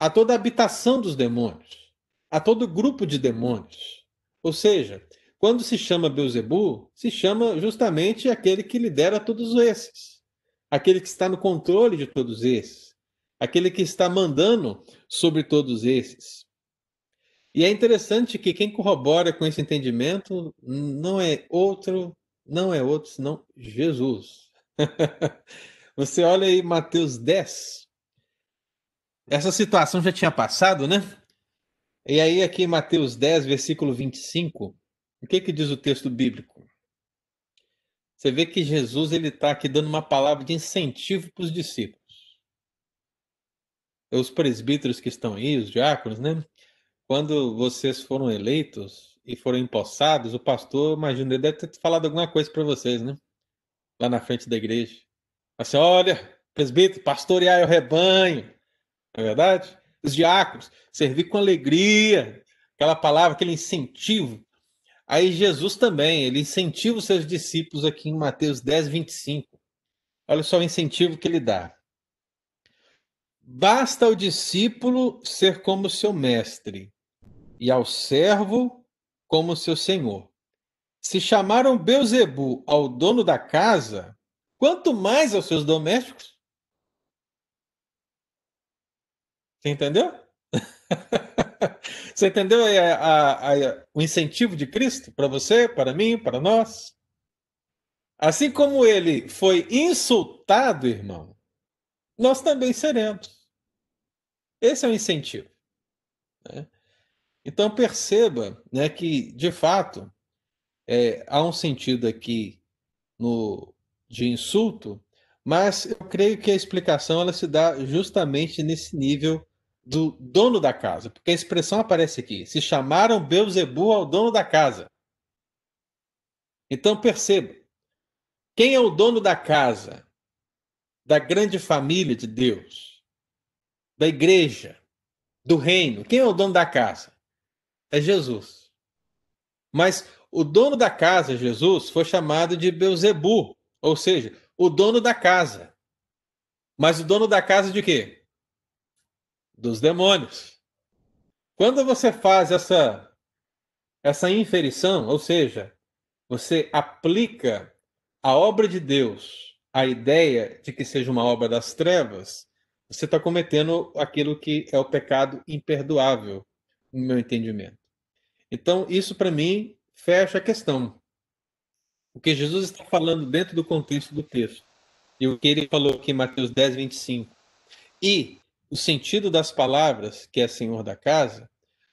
a toda a habitação dos demônios, a todo grupo de demônios. Ou seja, quando se chama Beuzebu, se chama justamente aquele que lidera todos esses, aquele que está no controle de todos esses aquele que está mandando sobre todos esses. E é interessante que quem corrobora com esse entendimento não é outro, não é outro senão Jesus. [LAUGHS] Você olha aí Mateus 10. Essa situação já tinha passado, né? E aí aqui Mateus 10, versículo 25, o que que diz o texto bíblico? Você vê que Jesus ele está aqui dando uma palavra de incentivo para os discípulos os presbíteros que estão aí, os diáconos, né? Quando vocês foram eleitos e foram empossados, o pastor, imagino, ele deve ter falado alguma coisa para vocês, né? Lá na frente da igreja. Assim, olha, presbítero, pastorear o rebanho. Não é verdade? Os diáconos, servir com alegria. Aquela palavra, aquele incentivo. Aí Jesus também, ele incentiva os seus discípulos aqui em Mateus 10, 25. Olha só o incentivo que ele dá. Basta ao discípulo ser como seu mestre, e ao servo como seu senhor. Se chamaram Beuzebu ao dono da casa, quanto mais aos seus domésticos. Você entendeu? [LAUGHS] Você entendeu a, a, a, o incentivo de Cristo para você, para mim, para nós? Assim como ele foi insultado, irmão, nós também seremos. Esse é o incentivo. Né? Então perceba né, que, de fato, é, há um sentido aqui no, de insulto, mas eu creio que a explicação ela se dá justamente nesse nível do dono da casa, porque a expressão aparece aqui: se chamaram Beuzebu ao dono da casa. Então perceba, quem é o dono da casa da grande família de Deus? da igreja, do reino. Quem é o dono da casa? É Jesus. Mas o dono da casa, Jesus, foi chamado de Beuzebu, ou seja, o dono da casa. Mas o dono da casa de quê? Dos demônios. Quando você faz essa essa inferição, ou seja, você aplica a obra de Deus à ideia de que seja uma obra das trevas, você está cometendo aquilo que é o pecado imperdoável, no meu entendimento. Então, isso para mim fecha a questão. O que Jesus está falando dentro do contexto do texto. E o que ele falou aqui em Mateus 10, 25. E o sentido das palavras, que é Senhor da casa,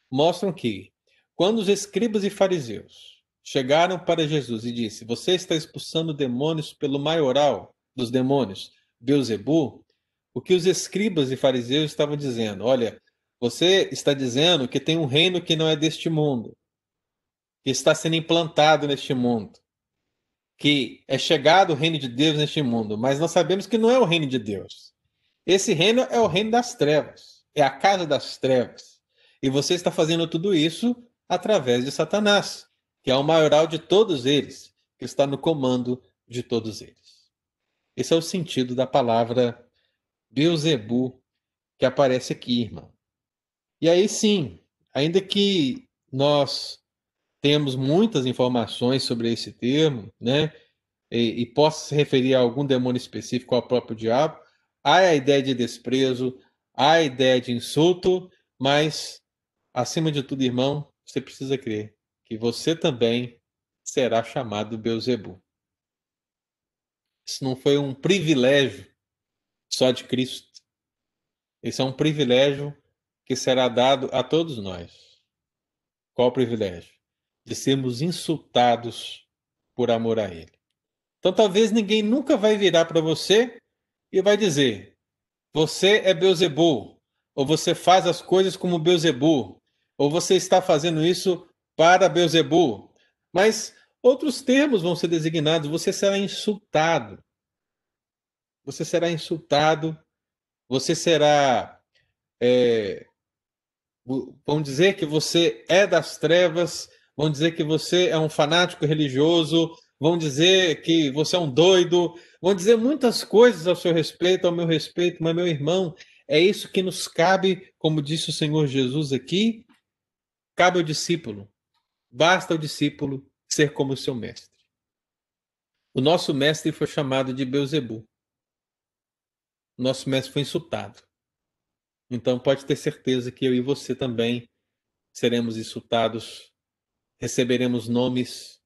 mostram que, quando os escribas e fariseus chegaram para Jesus e disse: Você está expulsando demônios pelo maioral dos demônios, Beuzebu, o que os escribas e fariseus estavam dizendo. Olha, você está dizendo que tem um reino que não é deste mundo, que está sendo implantado neste mundo, que é chegado o reino de Deus neste mundo, mas nós sabemos que não é o reino de Deus. Esse reino é o reino das trevas, é a casa das trevas. E você está fazendo tudo isso através de Satanás, que é o maioral de todos eles, que está no comando de todos eles. Esse é o sentido da palavra Beuzebu que aparece aqui, irmão. E aí sim, ainda que nós temos muitas informações sobre esse termo, né? E, e possa se referir a algum demônio específico ao próprio diabo, há a ideia de desprezo, há a ideia de insulto, mas acima de tudo, irmão, você precisa crer que você também será chamado Beuzebu. Isso não foi um privilégio só de Cristo. Isso é um privilégio que será dado a todos nós. Qual o privilégio? De sermos insultados por amor a Ele. Então talvez ninguém nunca vai virar para você e vai dizer: você é Beuzebu, ou você faz as coisas como Beuzebu, ou você está fazendo isso para Beuzebu. Mas outros termos vão ser designados, você será insultado. Você será insultado, você será. É, vão dizer que você é das trevas, vão dizer que você é um fanático religioso, vão dizer que você é um doido, vão dizer muitas coisas ao seu respeito, ao meu respeito, mas, meu irmão, é isso que nos cabe, como disse o Senhor Jesus aqui, cabe ao discípulo. Basta ao discípulo ser como o seu mestre. O nosso mestre foi chamado de Beuzebu. O nosso mestre foi insultado. Então pode ter certeza que eu e você também seremos insultados, receberemos nomes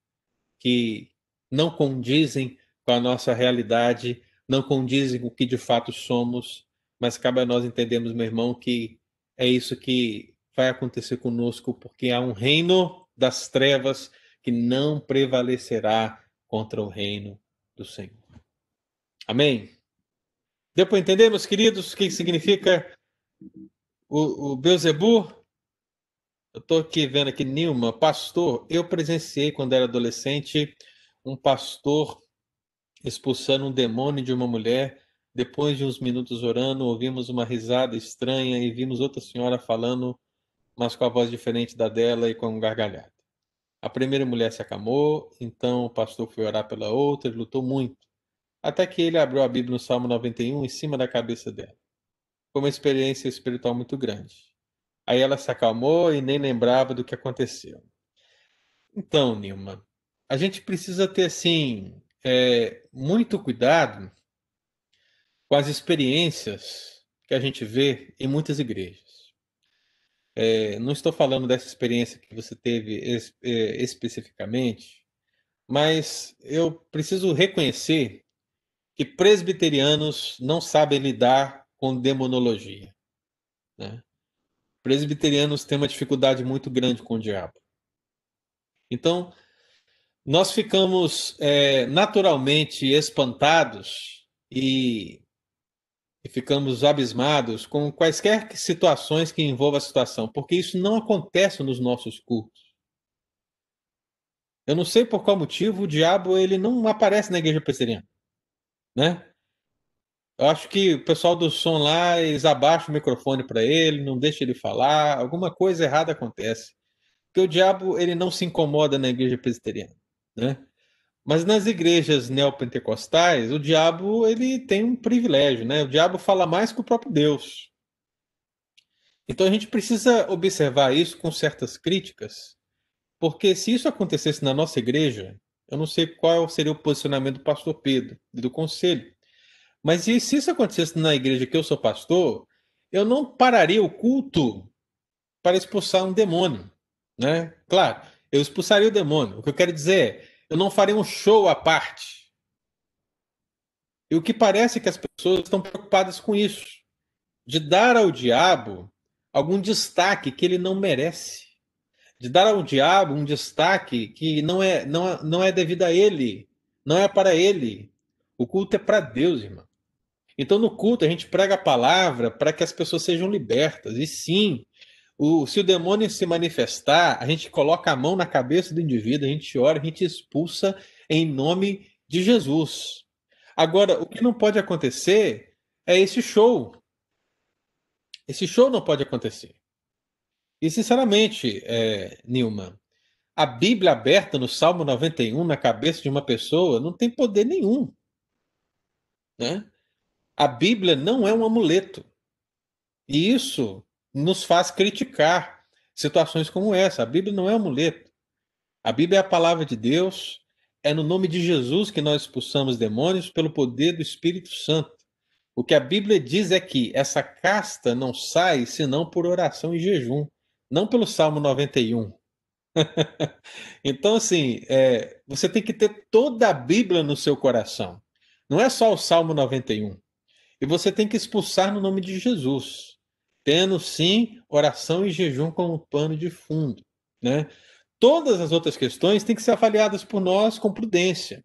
que não condizem com a nossa realidade, não condizem com o que de fato somos, mas cabe a nós entendermos, meu irmão, que é isso que vai acontecer conosco, porque há um reino das trevas que não prevalecerá contra o reino do Senhor. Amém? Deu para entender, meus queridos, o que significa o, o Beuzebu? Eu estou aqui vendo aqui, Nilma, pastor, eu presenciei quando era adolescente um pastor expulsando um demônio de uma mulher. Depois de uns minutos orando, ouvimos uma risada estranha e vimos outra senhora falando, mas com a voz diferente da dela e com um gargalhado. A primeira mulher se acalmou, então o pastor foi orar pela outra e lutou muito, até que ele abriu a Bíblia no Salmo 91 em cima da cabeça dela. Foi uma experiência espiritual muito grande. Aí ela se acalmou e nem lembrava do que aconteceu. Então, Nilma, a gente precisa ter assim é, muito cuidado com as experiências que a gente vê em muitas igrejas. É, não estou falando dessa experiência que você teve es, é, especificamente, mas eu preciso reconhecer que presbiterianos não sabem lidar com demonologia. Né? Presbiterianos têm uma dificuldade muito grande com o diabo. Então, nós ficamos é, naturalmente espantados e, e, ficamos abismados com quaisquer situações que envolvam a situação, porque isso não acontece nos nossos cultos. Eu não sei por qual motivo o diabo ele não aparece na igreja presbiteriana, né? Eu acho que o pessoal do som lá, eles abaixam o microfone para ele, não deixa ele falar, alguma coisa errada acontece. Porque o diabo ele não se incomoda na igreja presbiteriana. Né? Mas nas igrejas neopentecostais, o diabo ele tem um privilégio, né? O diabo fala mais que o próprio Deus. Então a gente precisa observar isso com certas críticas, porque se isso acontecesse na nossa igreja, eu não sei qual seria o posicionamento do pastor Pedro e do conselho, mas se isso acontecesse na igreja que eu sou pastor, eu não pararia o culto para expulsar um demônio, né? Claro, eu expulsaria o demônio. O que eu quero dizer é, eu não faria um show à parte. E o que parece é que as pessoas estão preocupadas com isso, de dar ao diabo algum destaque que ele não merece, de dar ao diabo um destaque que não é não, não é devido a ele, não é para ele. O culto é para Deus, irmão. Então no culto a gente prega a palavra para que as pessoas sejam libertas. E sim, o, se o demônio se manifestar, a gente coloca a mão na cabeça do indivíduo, a gente ora, a gente expulsa em nome de Jesus. Agora, o que não pode acontecer é esse show. Esse show não pode acontecer. E, sinceramente, é, Nilman, a Bíblia aberta no Salmo 91 na cabeça de uma pessoa não tem poder nenhum. Né? A Bíblia não é um amuleto. E isso nos faz criticar situações como essa. A Bíblia não é um amuleto. A Bíblia é a palavra de Deus. É no nome de Jesus que nós expulsamos demônios pelo poder do Espírito Santo. O que a Bíblia diz é que essa casta não sai senão por oração e jejum, não pelo Salmo 91. [LAUGHS] então, assim, é, você tem que ter toda a Bíblia no seu coração. Não é só o Salmo 91. E você tem que expulsar no nome de Jesus, tendo sim oração e jejum como pano de fundo. Né? Todas as outras questões têm que ser avaliadas por nós com prudência.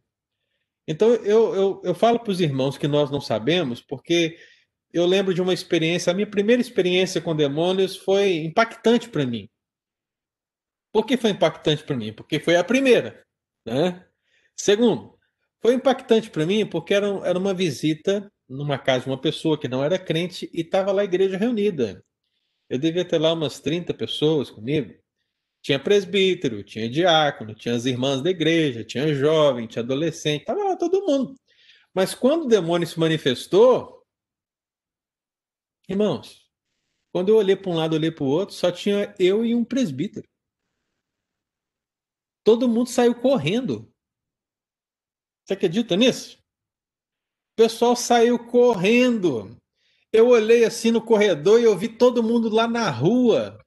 Então, eu, eu, eu falo para os irmãos que nós não sabemos, porque eu lembro de uma experiência, a minha primeira experiência com demônios foi impactante para mim. Por que foi impactante para mim? Porque foi a primeira. Né? Segundo, foi impactante para mim porque era, era uma visita numa casa de uma pessoa que não era crente e estava lá a igreja reunida. Eu devia ter lá umas 30 pessoas comigo. Tinha presbítero, tinha diácono, tinha as irmãs da igreja, tinha jovem, tinha adolescente, estava lá todo mundo. Mas quando o demônio se manifestou, irmãos, quando eu olhei para um lado, olhei para o outro, só tinha eu e um presbítero. Todo mundo saiu correndo. Você acredita nisso? O pessoal saiu correndo. Eu olhei assim no corredor e eu vi todo mundo lá na rua.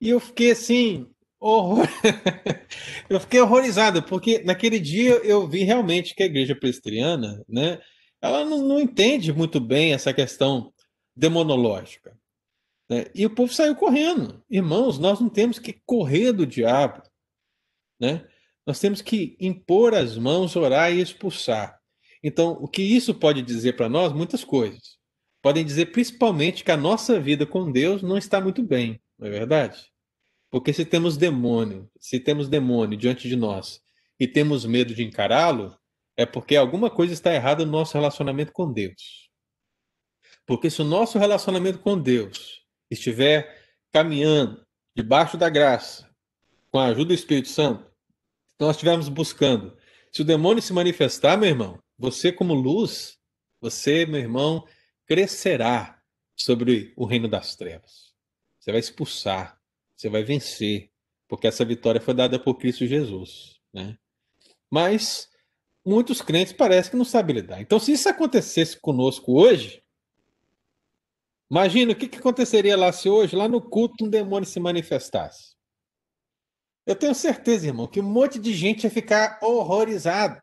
E eu fiquei assim, horror... [LAUGHS] eu fiquei horrorizado, porque naquele dia eu vi realmente que a igreja presbiteriana, né, ela não, não entende muito bem essa questão demonológica. Né? E o povo saiu correndo. Irmãos, nós não temos que correr do diabo. Né? Nós temos que impor as mãos, orar e expulsar. Então, o que isso pode dizer para nós? Muitas coisas. Podem dizer principalmente que a nossa vida com Deus não está muito bem, não é verdade? Porque se temos demônio, se temos demônio diante de nós e temos medo de encará-lo, é porque alguma coisa está errada no nosso relacionamento com Deus. Porque se o nosso relacionamento com Deus estiver caminhando debaixo da graça, com a ajuda do Espírito Santo, nós estivermos buscando. Se o demônio se manifestar, meu irmão, você, como luz, você, meu irmão, crescerá sobre o reino das trevas. Você vai expulsar, você vai vencer, porque essa vitória foi dada por Cristo Jesus. Né? Mas muitos crentes parecem que não sabem lidar. Então, se isso acontecesse conosco hoje, imagina o que, que aconteceria lá se hoje, lá no culto, um demônio se manifestasse. Eu tenho certeza, irmão, que um monte de gente ia ficar horrorizado.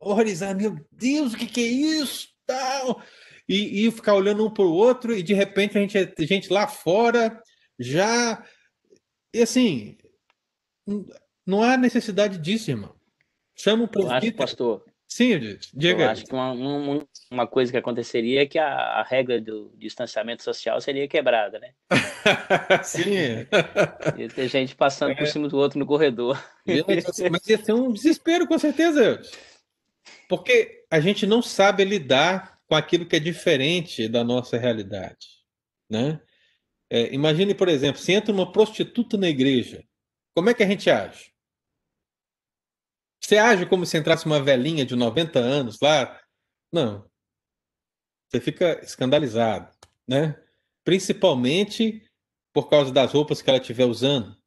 Horrorizado, meu Deus, o que, que é isso? Tal. E, e ficar olhando um para o outro, e de repente a gente, a gente lá fora já. E assim, não há necessidade disso, irmão. Chama o presbítero. pastor, Sim, diga. Eu acho que uma, uma, uma, coisa que aconteceria é que a, a, regra do distanciamento social seria quebrada, né? [LAUGHS] Sim. Ia ter gente passando é. por cima do outro no corredor. Mas ia ser um desespero, com certeza. Porque a gente não sabe lidar com aquilo que é diferente da nossa realidade, né? É, imagine, por exemplo, se entra uma prostituta na igreja, como é que a gente age? Você age como se entrasse uma velhinha de 90 anos lá? Não. Você fica escandalizado, né? Principalmente por causa das roupas que ela estiver usando.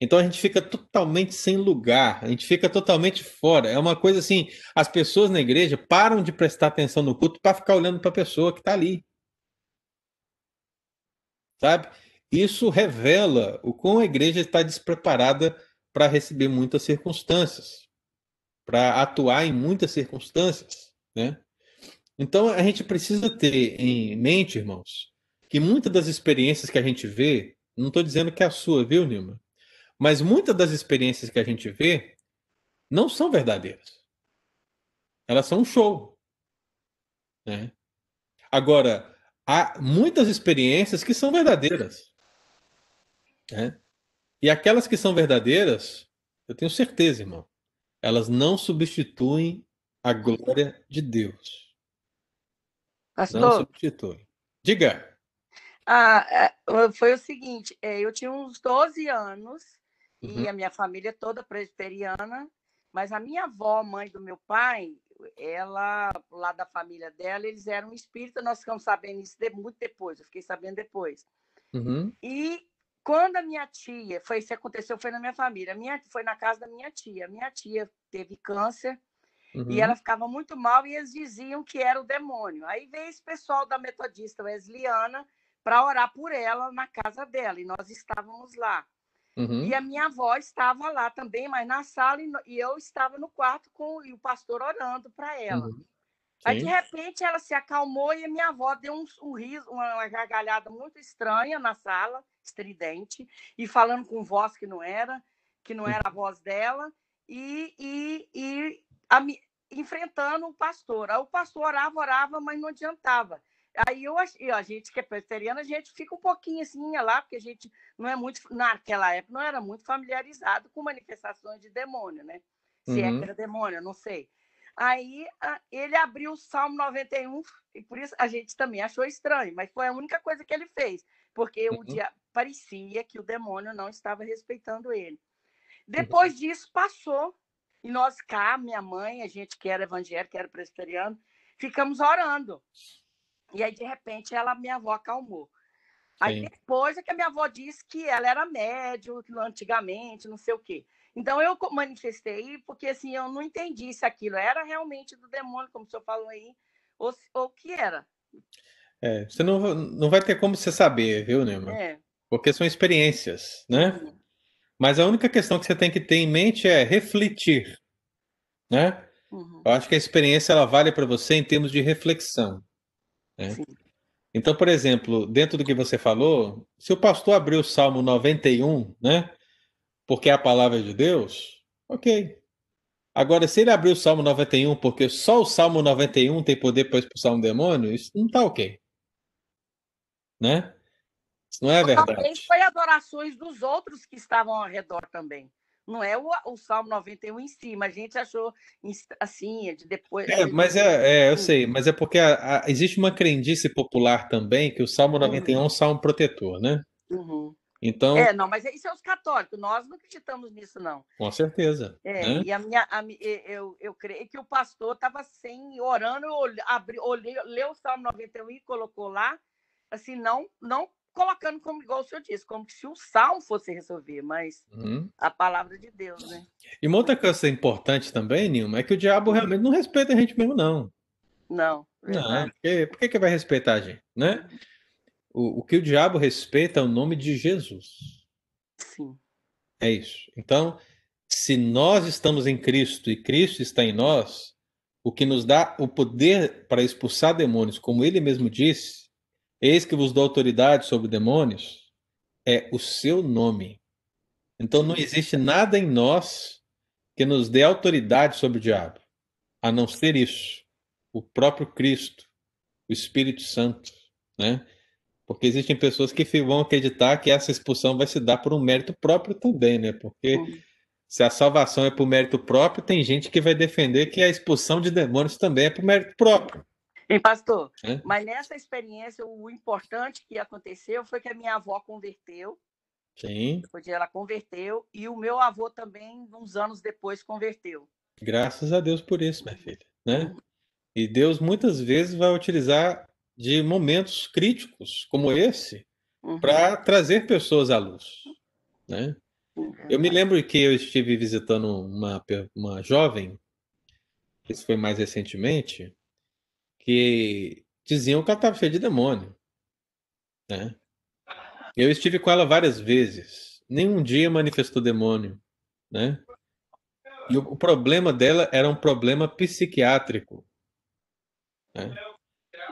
Então a gente fica totalmente sem lugar, a gente fica totalmente fora. É uma coisa assim, as pessoas na igreja param de prestar atenção no culto para ficar olhando para a pessoa que está ali. Sabe? Isso revela o quão a igreja está despreparada para receber muitas circunstâncias para atuar em muitas circunstâncias, né? Então a gente precisa ter em mente, irmãos, que muitas das experiências que a gente vê, não estou dizendo que é a sua, viu, Nilma? Mas muitas das experiências que a gente vê não são verdadeiras. Elas são um show. Né? Agora, há muitas experiências que são verdadeiras. Né? E aquelas que são verdadeiras, eu tenho certeza, irmão, elas não substituem a glória de Deus. Pastor, não substituem. Diga. Ah, é, foi o seguinte, é, eu tinha uns 12 anos uhum. e a minha família toda presbiteriana, mas a minha avó, mãe do meu pai, ela, lá da família dela, eles eram espíritas, nós ficamos sabendo isso muito depois, eu fiquei sabendo depois. Uhum. E quando a minha tia, foi isso aconteceu, foi na minha família, minha, foi na casa da minha tia. Minha tia teve câncer uhum. e ela ficava muito mal e eles diziam que era o demônio. Aí veio esse pessoal da metodista Wesleyana para orar por ela na casa dela e nós estávamos lá. Uhum. E a minha avó estava lá também, mas na sala, e eu estava no quarto com o pastor orando para ela. Uhum. Aí, de repente, ela se acalmou e a minha avó deu um, um riso, uma gargalhada muito estranha na sala, estridente, e falando com voz que não era, que não era a voz dela, e, e, e a, enfrentando o pastor. Aí o pastor orava, orava, mas não adiantava. Aí eu, a gente que é presbiteriana, a gente fica um pouquinho assim lá, porque a gente não é muito, naquela época, não era muito familiarizado com manifestações de demônio, né? Se uhum. é que uhum. era demônio, não sei. Aí ele abriu o Salmo 91, e por isso a gente também achou estranho, mas foi a única coisa que ele fez, porque uhum. o dia parecia que o demônio não estava respeitando ele. Depois uhum. disso, passou, e nós cá, minha mãe, a gente que era evangélico, que era presbiteriano, ficamos orando. E aí, de repente, ela, minha avó acalmou. Aí Sim. depois é que a minha avó disse que ela era médio, antigamente, não sei o quê. Então eu manifestei, porque assim, eu não entendi se aquilo era realmente do demônio, como o senhor falou aí, ou, o que era. É, você não, não vai ter como você saber, viu, Nema? É. Porque são experiências, né? Uhum. Mas a única questão que você tem que ter em mente é refletir, né? Uhum. Eu acho que a experiência ela vale para você em termos de reflexão. Né? Então, por exemplo, dentro do que você falou, se o pastor abrir o Salmo 91, né? porque é a palavra de Deus, ok. Agora, se ele abrir o Salmo 91 porque só o Salmo 91 tem poder para expulsar um demônio, isso não está ok. Né? Isso não é verdade. Também foi adorações dos outros que estavam ao redor também. Não é o, o Salmo 91 em si, mas a gente achou assim, de depois. É, mas é, é, eu sei, mas é porque a, a, existe uma crendice popular também que o Salmo 91 uhum. é um salmo protetor, né? Uhum. Então... É, não, mas isso é os católicos, nós não acreditamos nisso, não. Com certeza. É, né? E a minha, a, eu, eu creio que o pastor estava sem, orando, abri, olhei, leu o Salmo 91 e colocou lá, assim, não, não colocando como igual o senhor disse, como se o salmo fosse resolver, mas uhum. a palavra de Deus, né? E uma outra coisa importante também, Nilma, é que o diabo realmente não respeita a gente mesmo, não. Não. Não, porque, por que, que vai respeitar a gente, né? Uhum. O, o que o diabo respeita é o nome de Jesus. Sim. É isso. Então, se nós estamos em Cristo e Cristo está em nós, o que nos dá o poder para expulsar demônios, como ele mesmo disse, eis que vos dou autoridade sobre demônios, é o seu nome. Então não existe nada em nós que nos dê autoridade sobre o diabo, a não ser isso, o próprio Cristo, o Espírito Santo, né? Porque existem pessoas que vão acreditar que essa expulsão vai se dar por um mérito próprio também, né? Porque se a salvação é por mérito próprio, tem gente que vai defender que a expulsão de demônios também é por mérito próprio. Hein, pastor? É? Mas nessa experiência, o importante que aconteceu foi que a minha avó converteu. Sim. Depois ela converteu e o meu avô também, uns anos depois, converteu. Graças a Deus por isso, minha filha. Né? Uhum. E Deus muitas vezes vai utilizar de momentos críticos como esse uhum. para trazer pessoas à luz, né? Uhum. Eu me lembro que eu estive visitando uma, uma jovem, isso foi mais recentemente, que diziam que ela estava cheia de demônio, né? Eu estive com ela várias vezes, nenhum dia manifestou demônio, né? E o, problema dela era um problema psiquiátrico. Né?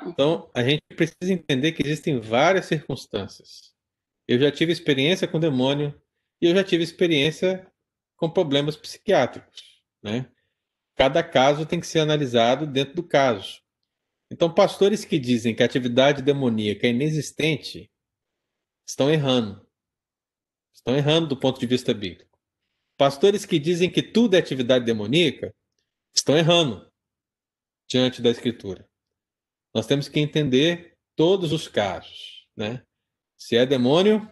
Então, a gente precisa entender que existem várias circunstâncias. Eu já tive experiência com demônio e eu já tive experiência com problemas psiquiátricos, né? Cada caso tem que ser analisado dentro do caso. Então, pastores que dizem que a atividade demoníaca é inexistente estão errando. Estão errando do ponto de vista bíblico. Pastores que dizem que tudo é atividade demoníaca estão errando diante da Escritura. Nós temos que entender todos os casos, né? Se é demônio,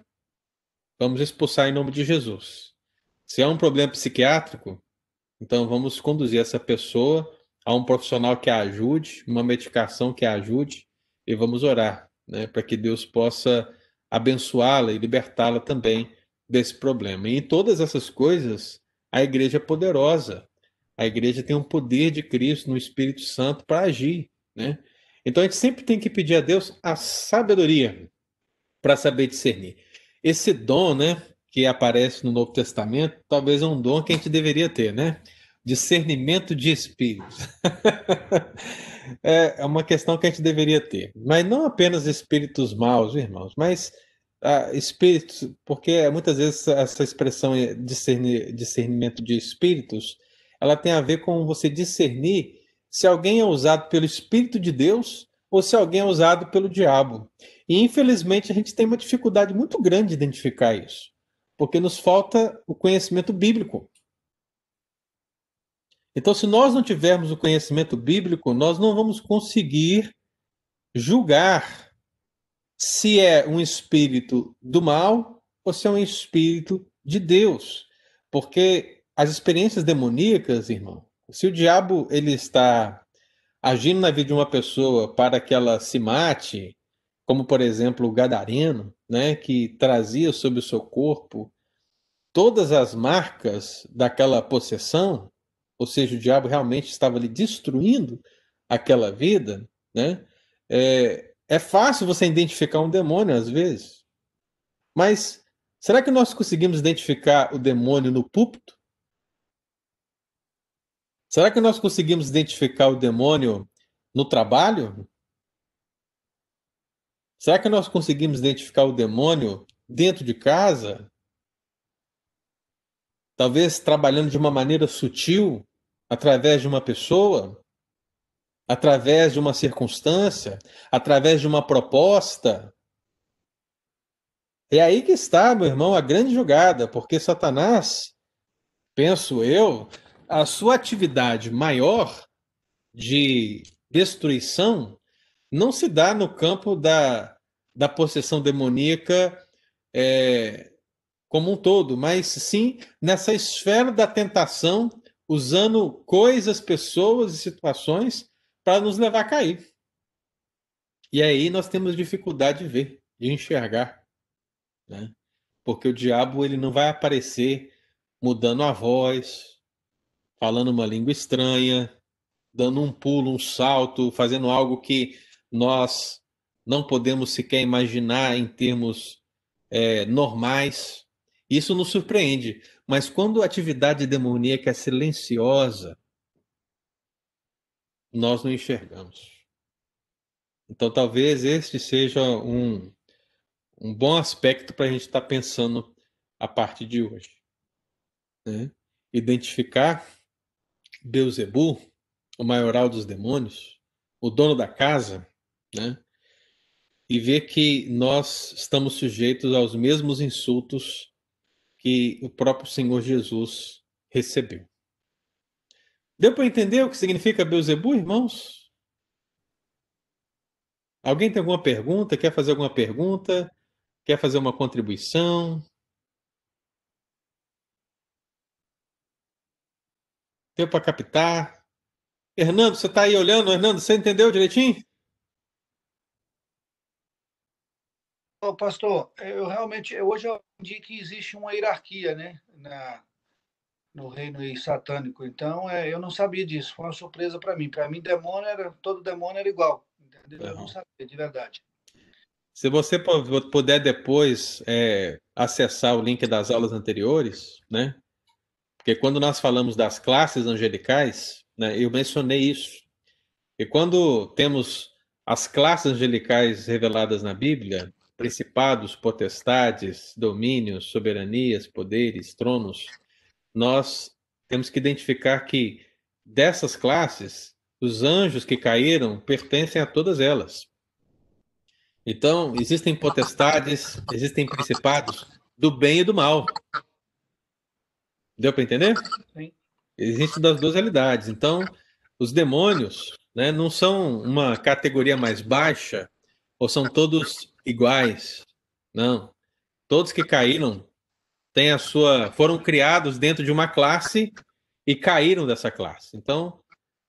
vamos expulsar em nome de Jesus. Se é um problema psiquiátrico, então vamos conduzir essa pessoa a um profissional que a ajude, uma medicação que a ajude e vamos orar, né, para que Deus possa abençoá-la e libertá-la também desse problema. E em todas essas coisas, a igreja é poderosa. A igreja tem um poder de Cristo no Espírito Santo para agir, né? Então a gente sempre tem que pedir a Deus a sabedoria para saber discernir. Esse dom, né, que aparece no Novo Testamento, talvez é um dom que a gente deveria ter, né? Discernimento de espíritos. [LAUGHS] É, é uma questão que a gente deveria ter. Mas não apenas espíritos maus, irmãos, mas ah, espíritos, porque muitas vezes essa expressão discernir, discernimento de espíritos, ela tem a ver com você discernir se alguém é usado pelo Espírito de Deus ou se alguém é usado pelo diabo. E infelizmente a gente tem uma dificuldade muito grande de identificar isso, porque nos falta o conhecimento bíblico. Então, se nós não tivermos o conhecimento bíblico, nós não vamos conseguir julgar se é um espírito do mal ou se é um espírito de Deus. Porque as experiências demoníacas, irmão, se o diabo ele está agindo na vida de uma pessoa para que ela se mate, como por exemplo o gadareno, né, que trazia sobre o seu corpo todas as marcas daquela possessão, ou seja, o diabo realmente estava ali destruindo aquela vida, né? É, é fácil você identificar um demônio às vezes, mas será que nós conseguimos identificar o demônio no púlpito? Será que nós conseguimos identificar o demônio no trabalho? Será que nós conseguimos identificar o demônio dentro de casa? Talvez trabalhando de uma maneira sutil, através de uma pessoa, através de uma circunstância, através de uma proposta. É aí que está, meu irmão, a grande jogada, porque Satanás, penso eu, a sua atividade maior de destruição não se dá no campo da, da possessão demoníaca é, como um todo, mas sim nessa esfera da tentação, usando coisas, pessoas e situações para nos levar a cair. E aí nós temos dificuldade de ver, de enxergar, né? Porque o diabo ele não vai aparecer mudando a voz, falando uma língua estranha, dando um pulo, um salto, fazendo algo que nós não podemos sequer imaginar em termos é, normais. Isso nos surpreende. Mas quando a atividade demoníaca é silenciosa, nós não enxergamos. Então, talvez este seja um, um bom aspecto para a gente estar tá pensando a partir de hoje. Né? Identificar Beuzebu, o maioral dos demônios, o dono da casa, né? E ver que nós estamos sujeitos aos mesmos insultos que o próprio Senhor Jesus recebeu. Deu para entender o que significa Beuzebu, irmãos? Alguém tem alguma pergunta? Quer fazer alguma pergunta? Quer fazer uma contribuição? Deu para captar? Hernando, você está aí olhando? Hernando, você entendeu direitinho? Pastor, eu realmente, hoje eu aprendi que existe uma hierarquia, né, na, no reino satânico. Então, é, eu não sabia disso, foi uma surpresa para mim. Para mim, demônio era, todo demônio era igual, entendeu? Eu não sabia, de verdade. Se você puder depois é, acessar o link das aulas anteriores, né, porque quando nós falamos das classes angelicais, né, eu mencionei isso. E quando temos as classes angelicais reveladas na Bíblia, principados, potestades, domínios, soberanias, poderes, tronos, nós temos que identificar que dessas classes, os anjos que caíram pertencem a todas elas. Então, existem potestades, existem principados do bem e do mal. Deu para entender? Sim. Existem das duas realidades. Então, os demônios né, não são uma categoria mais baixa ou são todos iguais. Não. Todos que caíram têm a sua, foram criados dentro de uma classe e caíram dessa classe. Então,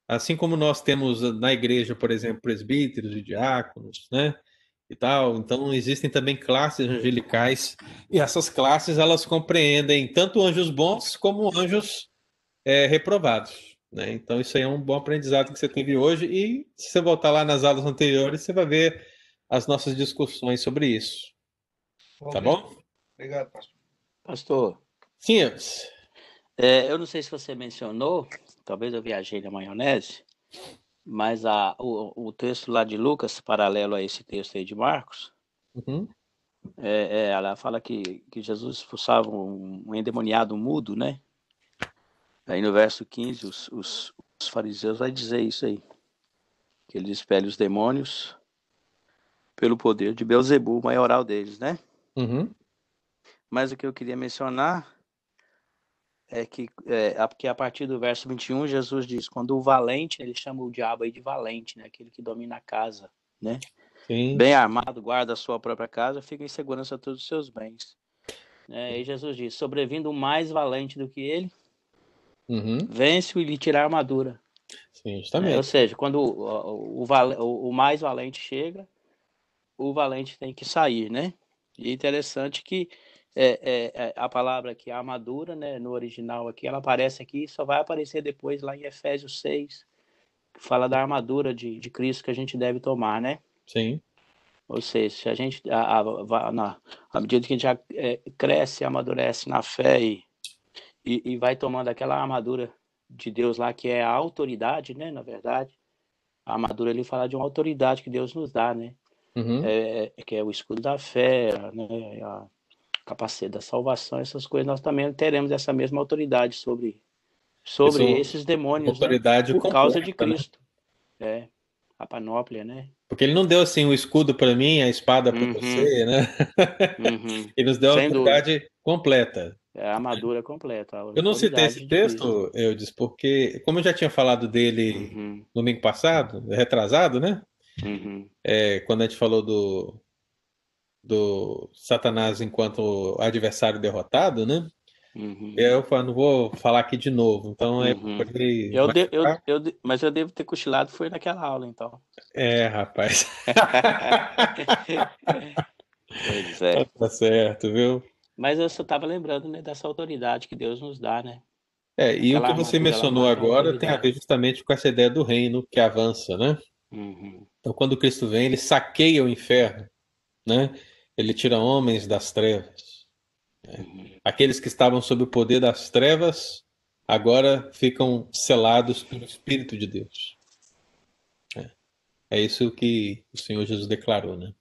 assim como nós temos na igreja, por exemplo, presbíteros e diáconos, né? e tal. Então existem também classes angelicais e essas classes elas compreendem tanto anjos bons como anjos é, reprovados. Né? Então isso aí é um bom aprendizado que você teve hoje e se você voltar lá nas aulas anteriores você vai ver as nossas discussões sobre isso. Bom, tá bom? Obrigado, pastor. Pastor. Sim, é, eu não sei se você mencionou, talvez eu viajei na maionese, mas a, o, o texto lá de Lucas, paralelo a esse texto aí de Marcos, uhum. é, é, ela fala que, que Jesus expulsava um, um, endemoniado mudo, né? Aí no verso 15, os, os, os fariseus vai dizer isso aí, que ele expele os demônios pelo poder de Beuzebu, o maioral deles, né? Uhum. Mas o que eu queria mencionar é que, é, a partir do verso 21, Jesus diz, quando o valente, ele chama o diabo aí de valente, né? Aquele que domina a casa, né? Sim. Bem armado, guarda a sua própria casa, fica em segurança todos os seus bens. É, e Jesus diz, sobrevindo o mais valente do que ele, uhum. vence-o e lhe tira a armadura. Sim, justamente. É, ou seja, quando o, o, o, o mais valente chega, o valente tem que sair, né? E é interessante que é, é, é, a palavra aqui, a armadura, né, no original aqui, ela aparece aqui, só vai aparecer depois lá em Efésios 6, que fala da armadura de, de Cristo que a gente deve tomar, né? Sim. Ou seja, se a gente, a, a, na, à medida que a gente já é, cresce, amadurece na fé e, e, e, vai tomando aquela armadura de Deus lá, que é a autoridade, né, na verdade, a armadura ele fala de uma autoridade que Deus nos dá, né? Uhum. É, que é o escudo da fé, né, a, capacete da salvação, essas coisas, nós também teremos essa mesma autoridade sobre, sobre Isso, esses demônios. Né? Autoridade né? Por causa de né? Cristo. Né? É, a panóplia, né? Porque ele não deu assim o escudo para mim, a espada para uhum. você, né? Uhum. [LAUGHS] ele nos deu Sem a autoridade dúvida. completa. É a armadura completa. A eu não citei esse texto, eu disse, porque, como eu já tinha falado dele uhum. no domingo passado, retrasado, né? Uhum. É, quando a gente falou do, do Satanás enquanto adversário derrotado, né? Uhum. Eu não vou falar aqui de novo, então é uhum. eu, de, eu, eu, Mas eu devo ter cochilado, foi naquela aula, então. É, rapaz. [LAUGHS] pois é. Tá certo, viu? Mas eu só estava lembrando né, dessa autoridade que Deus nos dá, né? É, e Aquela o que você mencionou agora tem a ver justamente com essa ideia do reino que avança, né? Uhum. Então, quando Cristo vem, ele saqueia o inferno, né? Ele tira homens das trevas. Né? Aqueles que estavam sob o poder das trevas agora ficam selados pelo Espírito de Deus. É, é isso que o Senhor Jesus declarou, né?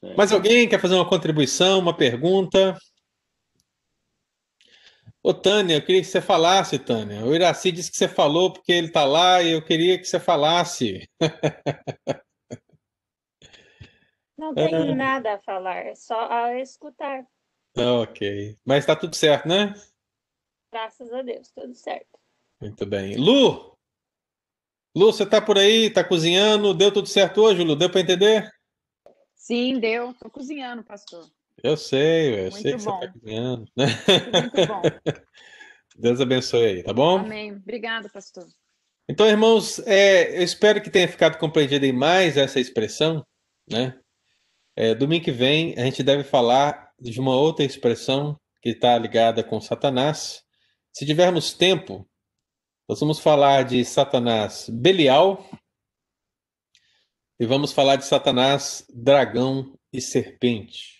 Certo. Mais alguém quer fazer uma contribuição, uma pergunta? Ô, Tânia, eu queria que você falasse, Tânia. O Iraci disse que você falou porque ele está lá e eu queria que você falasse. [LAUGHS] Não tenho é. nada a falar, só a escutar. Ok. Mas está tudo certo, né? Graças a Deus, tudo certo. Muito bem. Lu! Lu, você está por aí? Está cozinhando? Deu tudo certo hoje, Lu? Deu para entender? Sim, deu. Estou cozinhando, pastor. Eu sei, eu Muito sei que bom. você está cozinhando. Muito bom. [LAUGHS] Deus abençoe aí, tá bom? Amém. Obrigada, pastor. Então, irmãos, é, eu espero que tenha ficado compreendida mais essa expressão, né? É, domingo que vem a gente deve falar de uma outra expressão que está ligada com Satanás. Se tivermos tempo, nós vamos falar de Satanás Belial e vamos falar de Satanás dragão e serpente.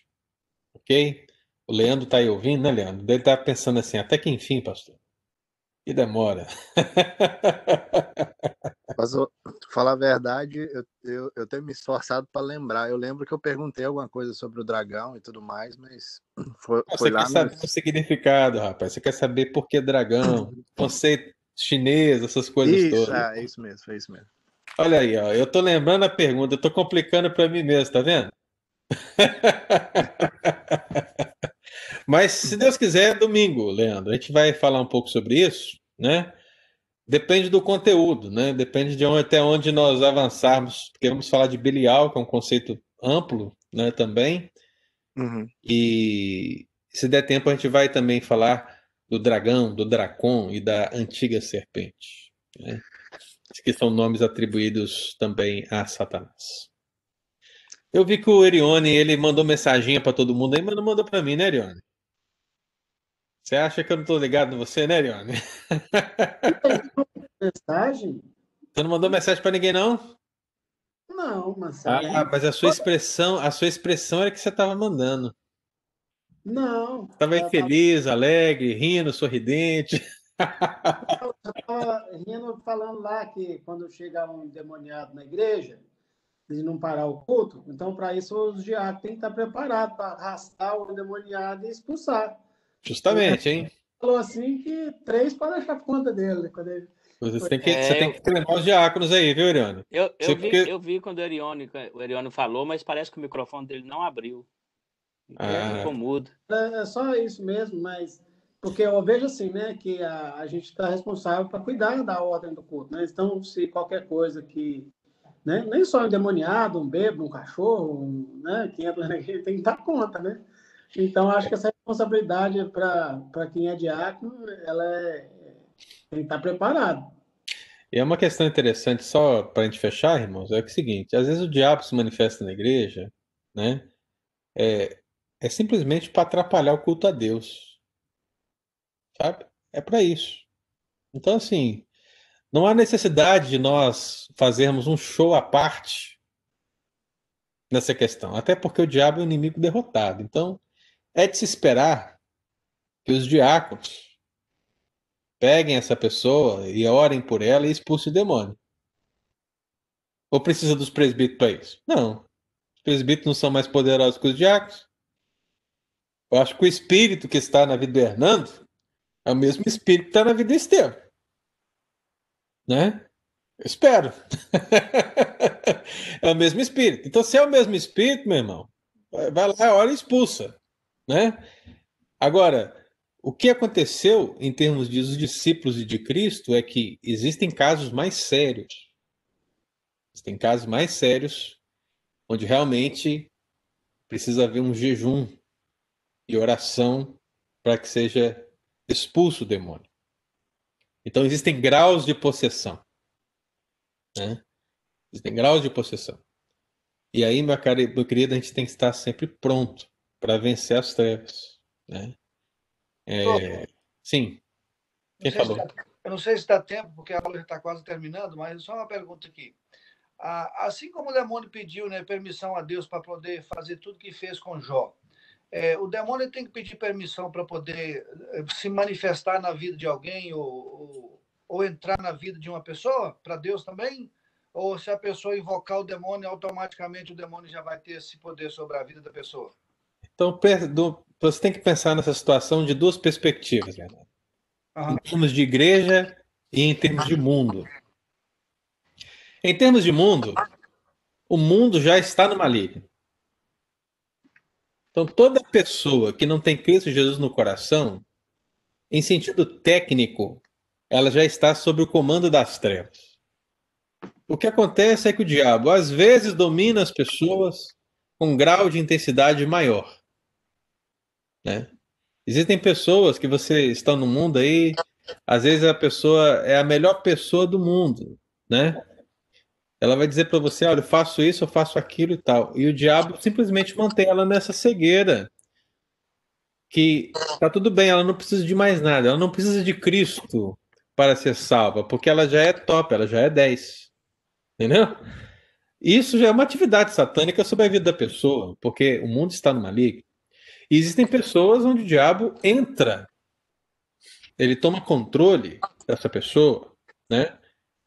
Ok? O Leandro está aí ouvindo, né, Leandro? Ele está pensando assim, até que enfim, pastor. E demora. [LAUGHS] Mas falar a verdade, eu, eu, eu tenho me esforçado para lembrar. Eu lembro que eu perguntei alguma coisa sobre o dragão e tudo mais, mas [CLEARS THROAT] foi, Você foi quer lá. saber no- o significado, rapaz. Você quer saber por que dragão, [CLEARS THROAT] conceito chinês, essas coisas Isso, todas. é, é isso mesmo, é isso mesmo. Olha aí, ó. Eu tô lembrando a pergunta, eu tô complicando para mim mesmo, tá vendo? [LAUGHS] Mas se Deus quiser, domingo, Leandro, a gente vai falar um pouco sobre isso, né? Depende do conteúdo, né? Depende de onde, até onde nós avançarmos, porque vamos falar de Belial, que é um conceito amplo, né? Também. Uhum. E se der tempo, a gente vai também falar do dragão, do dracon e da antiga serpente, né? que são nomes atribuídos também a Satanás. Eu vi que o Erione ele mandou mensaginha para todo mundo aí, mas não mandou para mim, né, Erione? Você acha que eu não tô ligado em você, né, Erione? Mensagem? Você não mandou mensagem para ninguém, não? Não, mensagem. Ah, mas a sua expressão, a sua expressão era que você estava mandando. Não. Estava eu feliz, alegre, rindo, sorridente. Eu estava rindo, falando lá que quando chega um endemoniado na igreja, de não parar o culto, então para isso os diáconos têm que estar preparados para arrastar o endemoniado e expulsar. Justamente, hein? Falou assim que três para deixar conta dele. Quando ele... Você tem que, É, você tem eu- que treinar os diáconos aí, viu, Ariano? Eu, eu, vi, porque- eu vi quando o Erione, o Erione falou, mas parece que o microfone dele não abriu. Ah. Ele ficou mudo. É, é só isso mesmo, mas porque eu vejo assim, né, que a, a gente está responsável para cuidar da ordem do culto, né? Então, se qualquer coisa que, né, nem só um endemoniado, um bêbado, um cachorro, um, né, que entra na igreja, tem que dar conta, né? Então, acho que essa responsabilidade para quem é diácono, ela é, tem que estar preparado. E é uma questão interessante, só para a gente fechar, irmãos, é é o seguinte: às vezes o diabo se manifesta na igreja, né? É, é simplesmente para atrapalhar o culto a Deus. Sabe? É para isso. Então, assim, não há necessidade de nós fazermos um show à parte nessa questão. Até porque o diabo é um inimigo derrotado. Então, é de se esperar que os diáconos peguem essa pessoa e orem por ela e expulsem o demônio. Ou precisa dos presbíteros para isso? Não. Os presbíteros não são mais poderosos que os diáconos. Eu acho que o espírito que está na vida do Hernando é o mesmo espírito que está na vida do Estevam. Né? Eu espero. [LAUGHS] é o mesmo espírito. Então, se é o mesmo espírito, meu irmão, vai lá, ora e expulsa. Né? Agora, o que aconteceu em termos de os discípulos e de Cristo é que existem casos mais sérios. Existem casos mais sérios onde realmente precisa haver um jejum e oração para que seja expulso o demônio. Então existem graus de possessão. Né? Existem graus de possessão. E aí, meu, cara, meu querido, a gente tem que estar sempre pronto para vencer as trevas. Né? É, sim. Quem falou? dá- eu não sei se dá tempo, porque a aula já está quase terminando, mas só uma pergunta aqui. Ah, assim como o demônio pediu né, permissão a Deus para poder fazer tudo que fez com Jó, é, o demônio tem que pedir permissão para poder eh, se manifestar na vida de alguém ou, ou, ou entrar na vida de uma pessoa, para Deus também? Ou se a pessoa invocar o demônio, automaticamente o demônio já vai ter esse poder sobre a vida da pessoa? Então, você tem que pensar nessa situação de duas perspectivas, né? em termos de igreja e em termos de mundo. Em termos de mundo, o mundo já está no maligno. Então, toda pessoa que não tem Cristo Jesus no coração, em sentido técnico, ela já está sob o comando das trevas. O que acontece é que o diabo, às vezes, domina as pessoas com um grau de intensidade maior. Né? Existem pessoas que você está no mundo aí, às vezes a pessoa é a melhor pessoa do mundo, né? Ela vai dizer para você, olha, eu faço isso, eu faço aquilo e tal. E o diabo simplesmente mantém ela nessa cegueira. Que tá tudo bem, ela não precisa de mais nada, ela não precisa de Cristo para ser salva, porque ela já é top, ela já é 10. Entendeu? Isso já é uma atividade satânica sobre a vida da pessoa, porque o mundo está no maligno. E existem pessoas onde o diabo entra, ele toma controle dessa pessoa, né?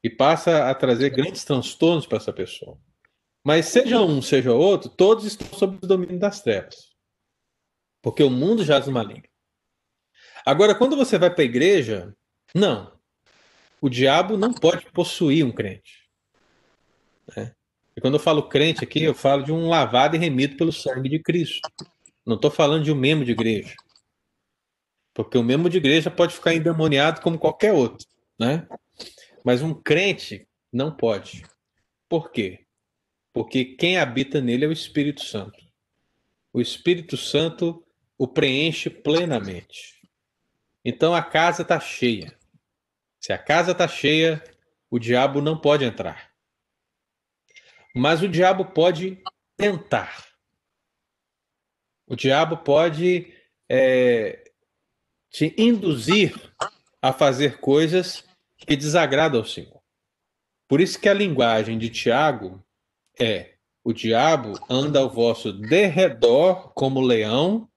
E passa a trazer grandes transtornos para essa pessoa. Mas seja um, seja outro, todos estão sob o domínio das trevas. Porque o mundo jaz no maligno. Agora, quando você vai para a igreja, não. O diabo não pode possuir um crente. né? E quando eu falo crente aqui, eu falo de um lavado e remido pelo sangue de Cristo. Não estou falando de um membro de igreja. Porque o membro de igreja pode ficar endemoniado como qualquer outro, né? Mas um crente não pode. Por quê? Porque quem habita nele é o Espírito Santo. O Espírito Santo o preenche plenamente. Então a casa está cheia. Se a casa está cheia, o diabo não pode entrar. Mas o diabo pode tentar. O diabo pode é, te induzir a fazer coisas que desagradam ao Senhor. Por isso que a linguagem de Tiago é: o diabo anda ao vosso derredor como leão,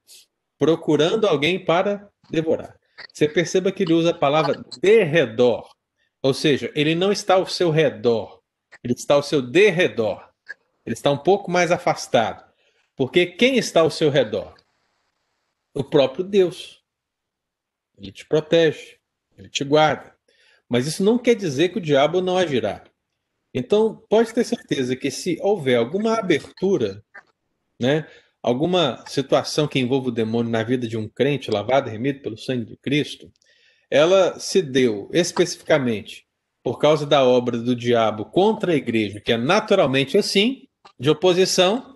procurando alguém para devorar. Você perceba que ele usa a palavra derredor, ou seja, ele não está ao seu redor, ele está ao seu derredor. Ele está um pouco mais afastado. Porque quem está ao seu redor? O próprio Deus. Ele te protege, ele te guarda. Mas isso não quer dizer que o diabo não agirá. Então, pode ter certeza que se houver alguma abertura, né, alguma situação que envolva o demônio na vida de um crente lavado e remido pelo sangue de Cristo, ela se deu especificamente por causa da obra do diabo contra a igreja, que é naturalmente assim, de oposição.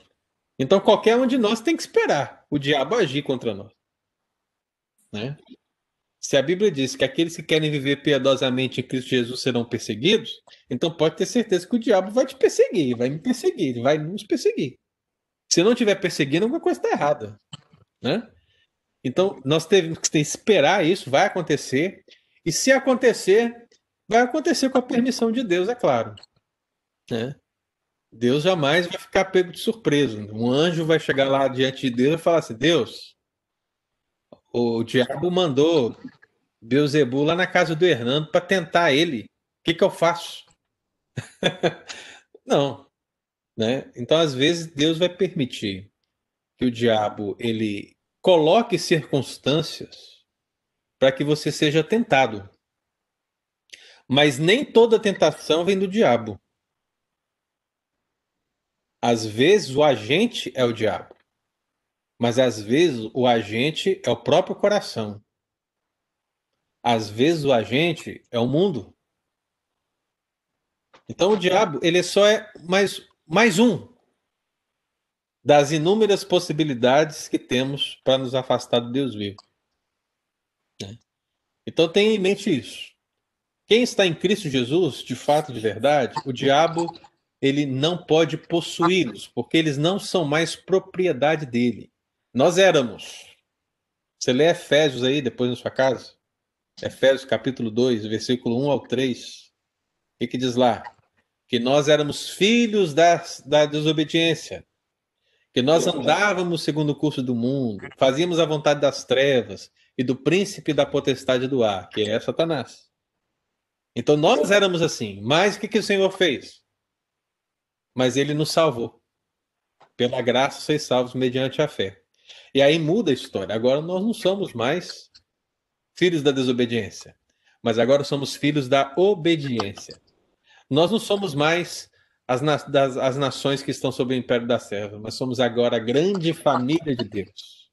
Então, qualquer um de nós tem que esperar o diabo agir contra nós. Né? Se a Bíblia diz que aqueles que querem viver piedosamente em Cristo Jesus serão perseguidos, então pode ter certeza que o diabo vai te perseguir, vai me perseguir, vai nos perseguir. Se não estiver perseguindo, alguma coisa está errada. Né? Então, nós temos que esperar isso, vai acontecer. E se acontecer, vai acontecer com a permissão de Deus, é claro. Né? Deus jamais vai ficar pego de surpresa. Um anjo vai chegar lá diante de Deus e falar assim: Deus, o diabo mandou Beuzebu lá na casa do Hernando para tentar ele. O que, que eu faço? [LAUGHS] Não. Né? Então, às vezes, Deus vai permitir que o diabo ele coloque circunstâncias para que você seja tentado. Mas nem toda tentação vem do diabo. Às vezes o agente é o diabo. Mas às vezes o agente é o próprio coração. Às vezes o agente é o mundo. Então o diabo, ele só é mais, mais um das inúmeras possibilidades que temos para nos afastar do Deus vivo. Né? Então tenha em mente isso. Quem está em Cristo Jesus, de fato, de verdade, o diabo ele não pode possuí-los, porque eles não são mais propriedade dele. Nós éramos. Você lê Efésios aí depois na sua casa? Efésios capítulo 2, versículo 1 ao 3. O que, que diz lá? Que nós éramos filhos da, da desobediência. Que nós andávamos segundo o curso do mundo, fazíamos a vontade das trevas e do príncipe da potestade do ar, que é Satanás. Então nós éramos assim. Mas o que, que o Senhor fez? Mas ele nos salvou. Pela graça sois salvos mediante a fé. E aí muda a história. Agora nós não somos mais filhos da desobediência, mas agora somos filhos da obediência. Nós não somos mais as, na das, as nações que estão sob o império da serva, mas somos agora a grande família de Deus.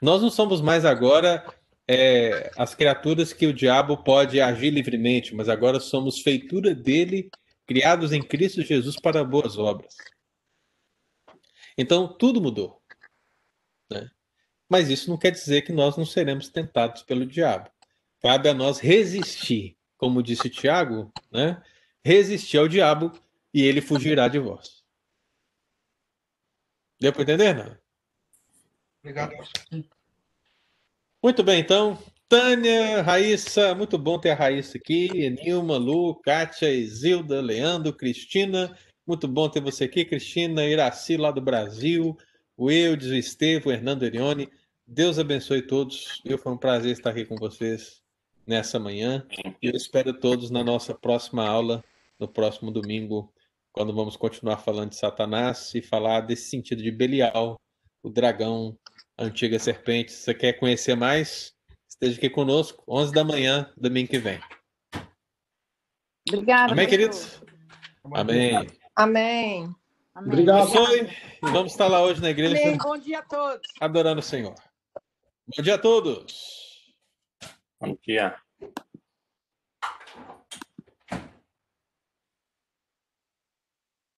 Nós não somos mais agora é, as criaturas que o diabo pode agir livremente, mas agora somos feitura dele, criados em Cristo Jesus para boas obras. Então tudo mudou. Mas isso não quer dizer que nós não seremos tentados pelo diabo. Cabe a nós resistir, como disse Tiago, né? resistir ao diabo e ele fugirá de vós. Deu para entender, não? Obrigado. Muito bem, então. Tânia, Raíssa, muito bom ter a Raíssa aqui. Nilma, Lu, Kátia, Isilda, Leandro, Cristina. Muito bom ter você aqui, Cristina, Iraci, lá do Brasil o Eudes, o Estevam, o Hernando Erione. Deus abençoe todos. Eu foi um prazer estar aqui com vocês nessa manhã. E eu espero todos na nossa próxima aula, no próximo domingo, quando vamos continuar falando de Satanás e falar desse sentido de Belial, o dragão, a antiga serpente. Se você quer conhecer mais, esteja aqui conosco, 11 da manhã, domingo que vem. Obrigada. Amém, queridos? Amém. Amém. Amém. Obrigado. Abençoe. E vamos estar lá hoje na igreja. Amém. Bom dia a todos. Adorando o Senhor. Bom dia a todos. Bom dia.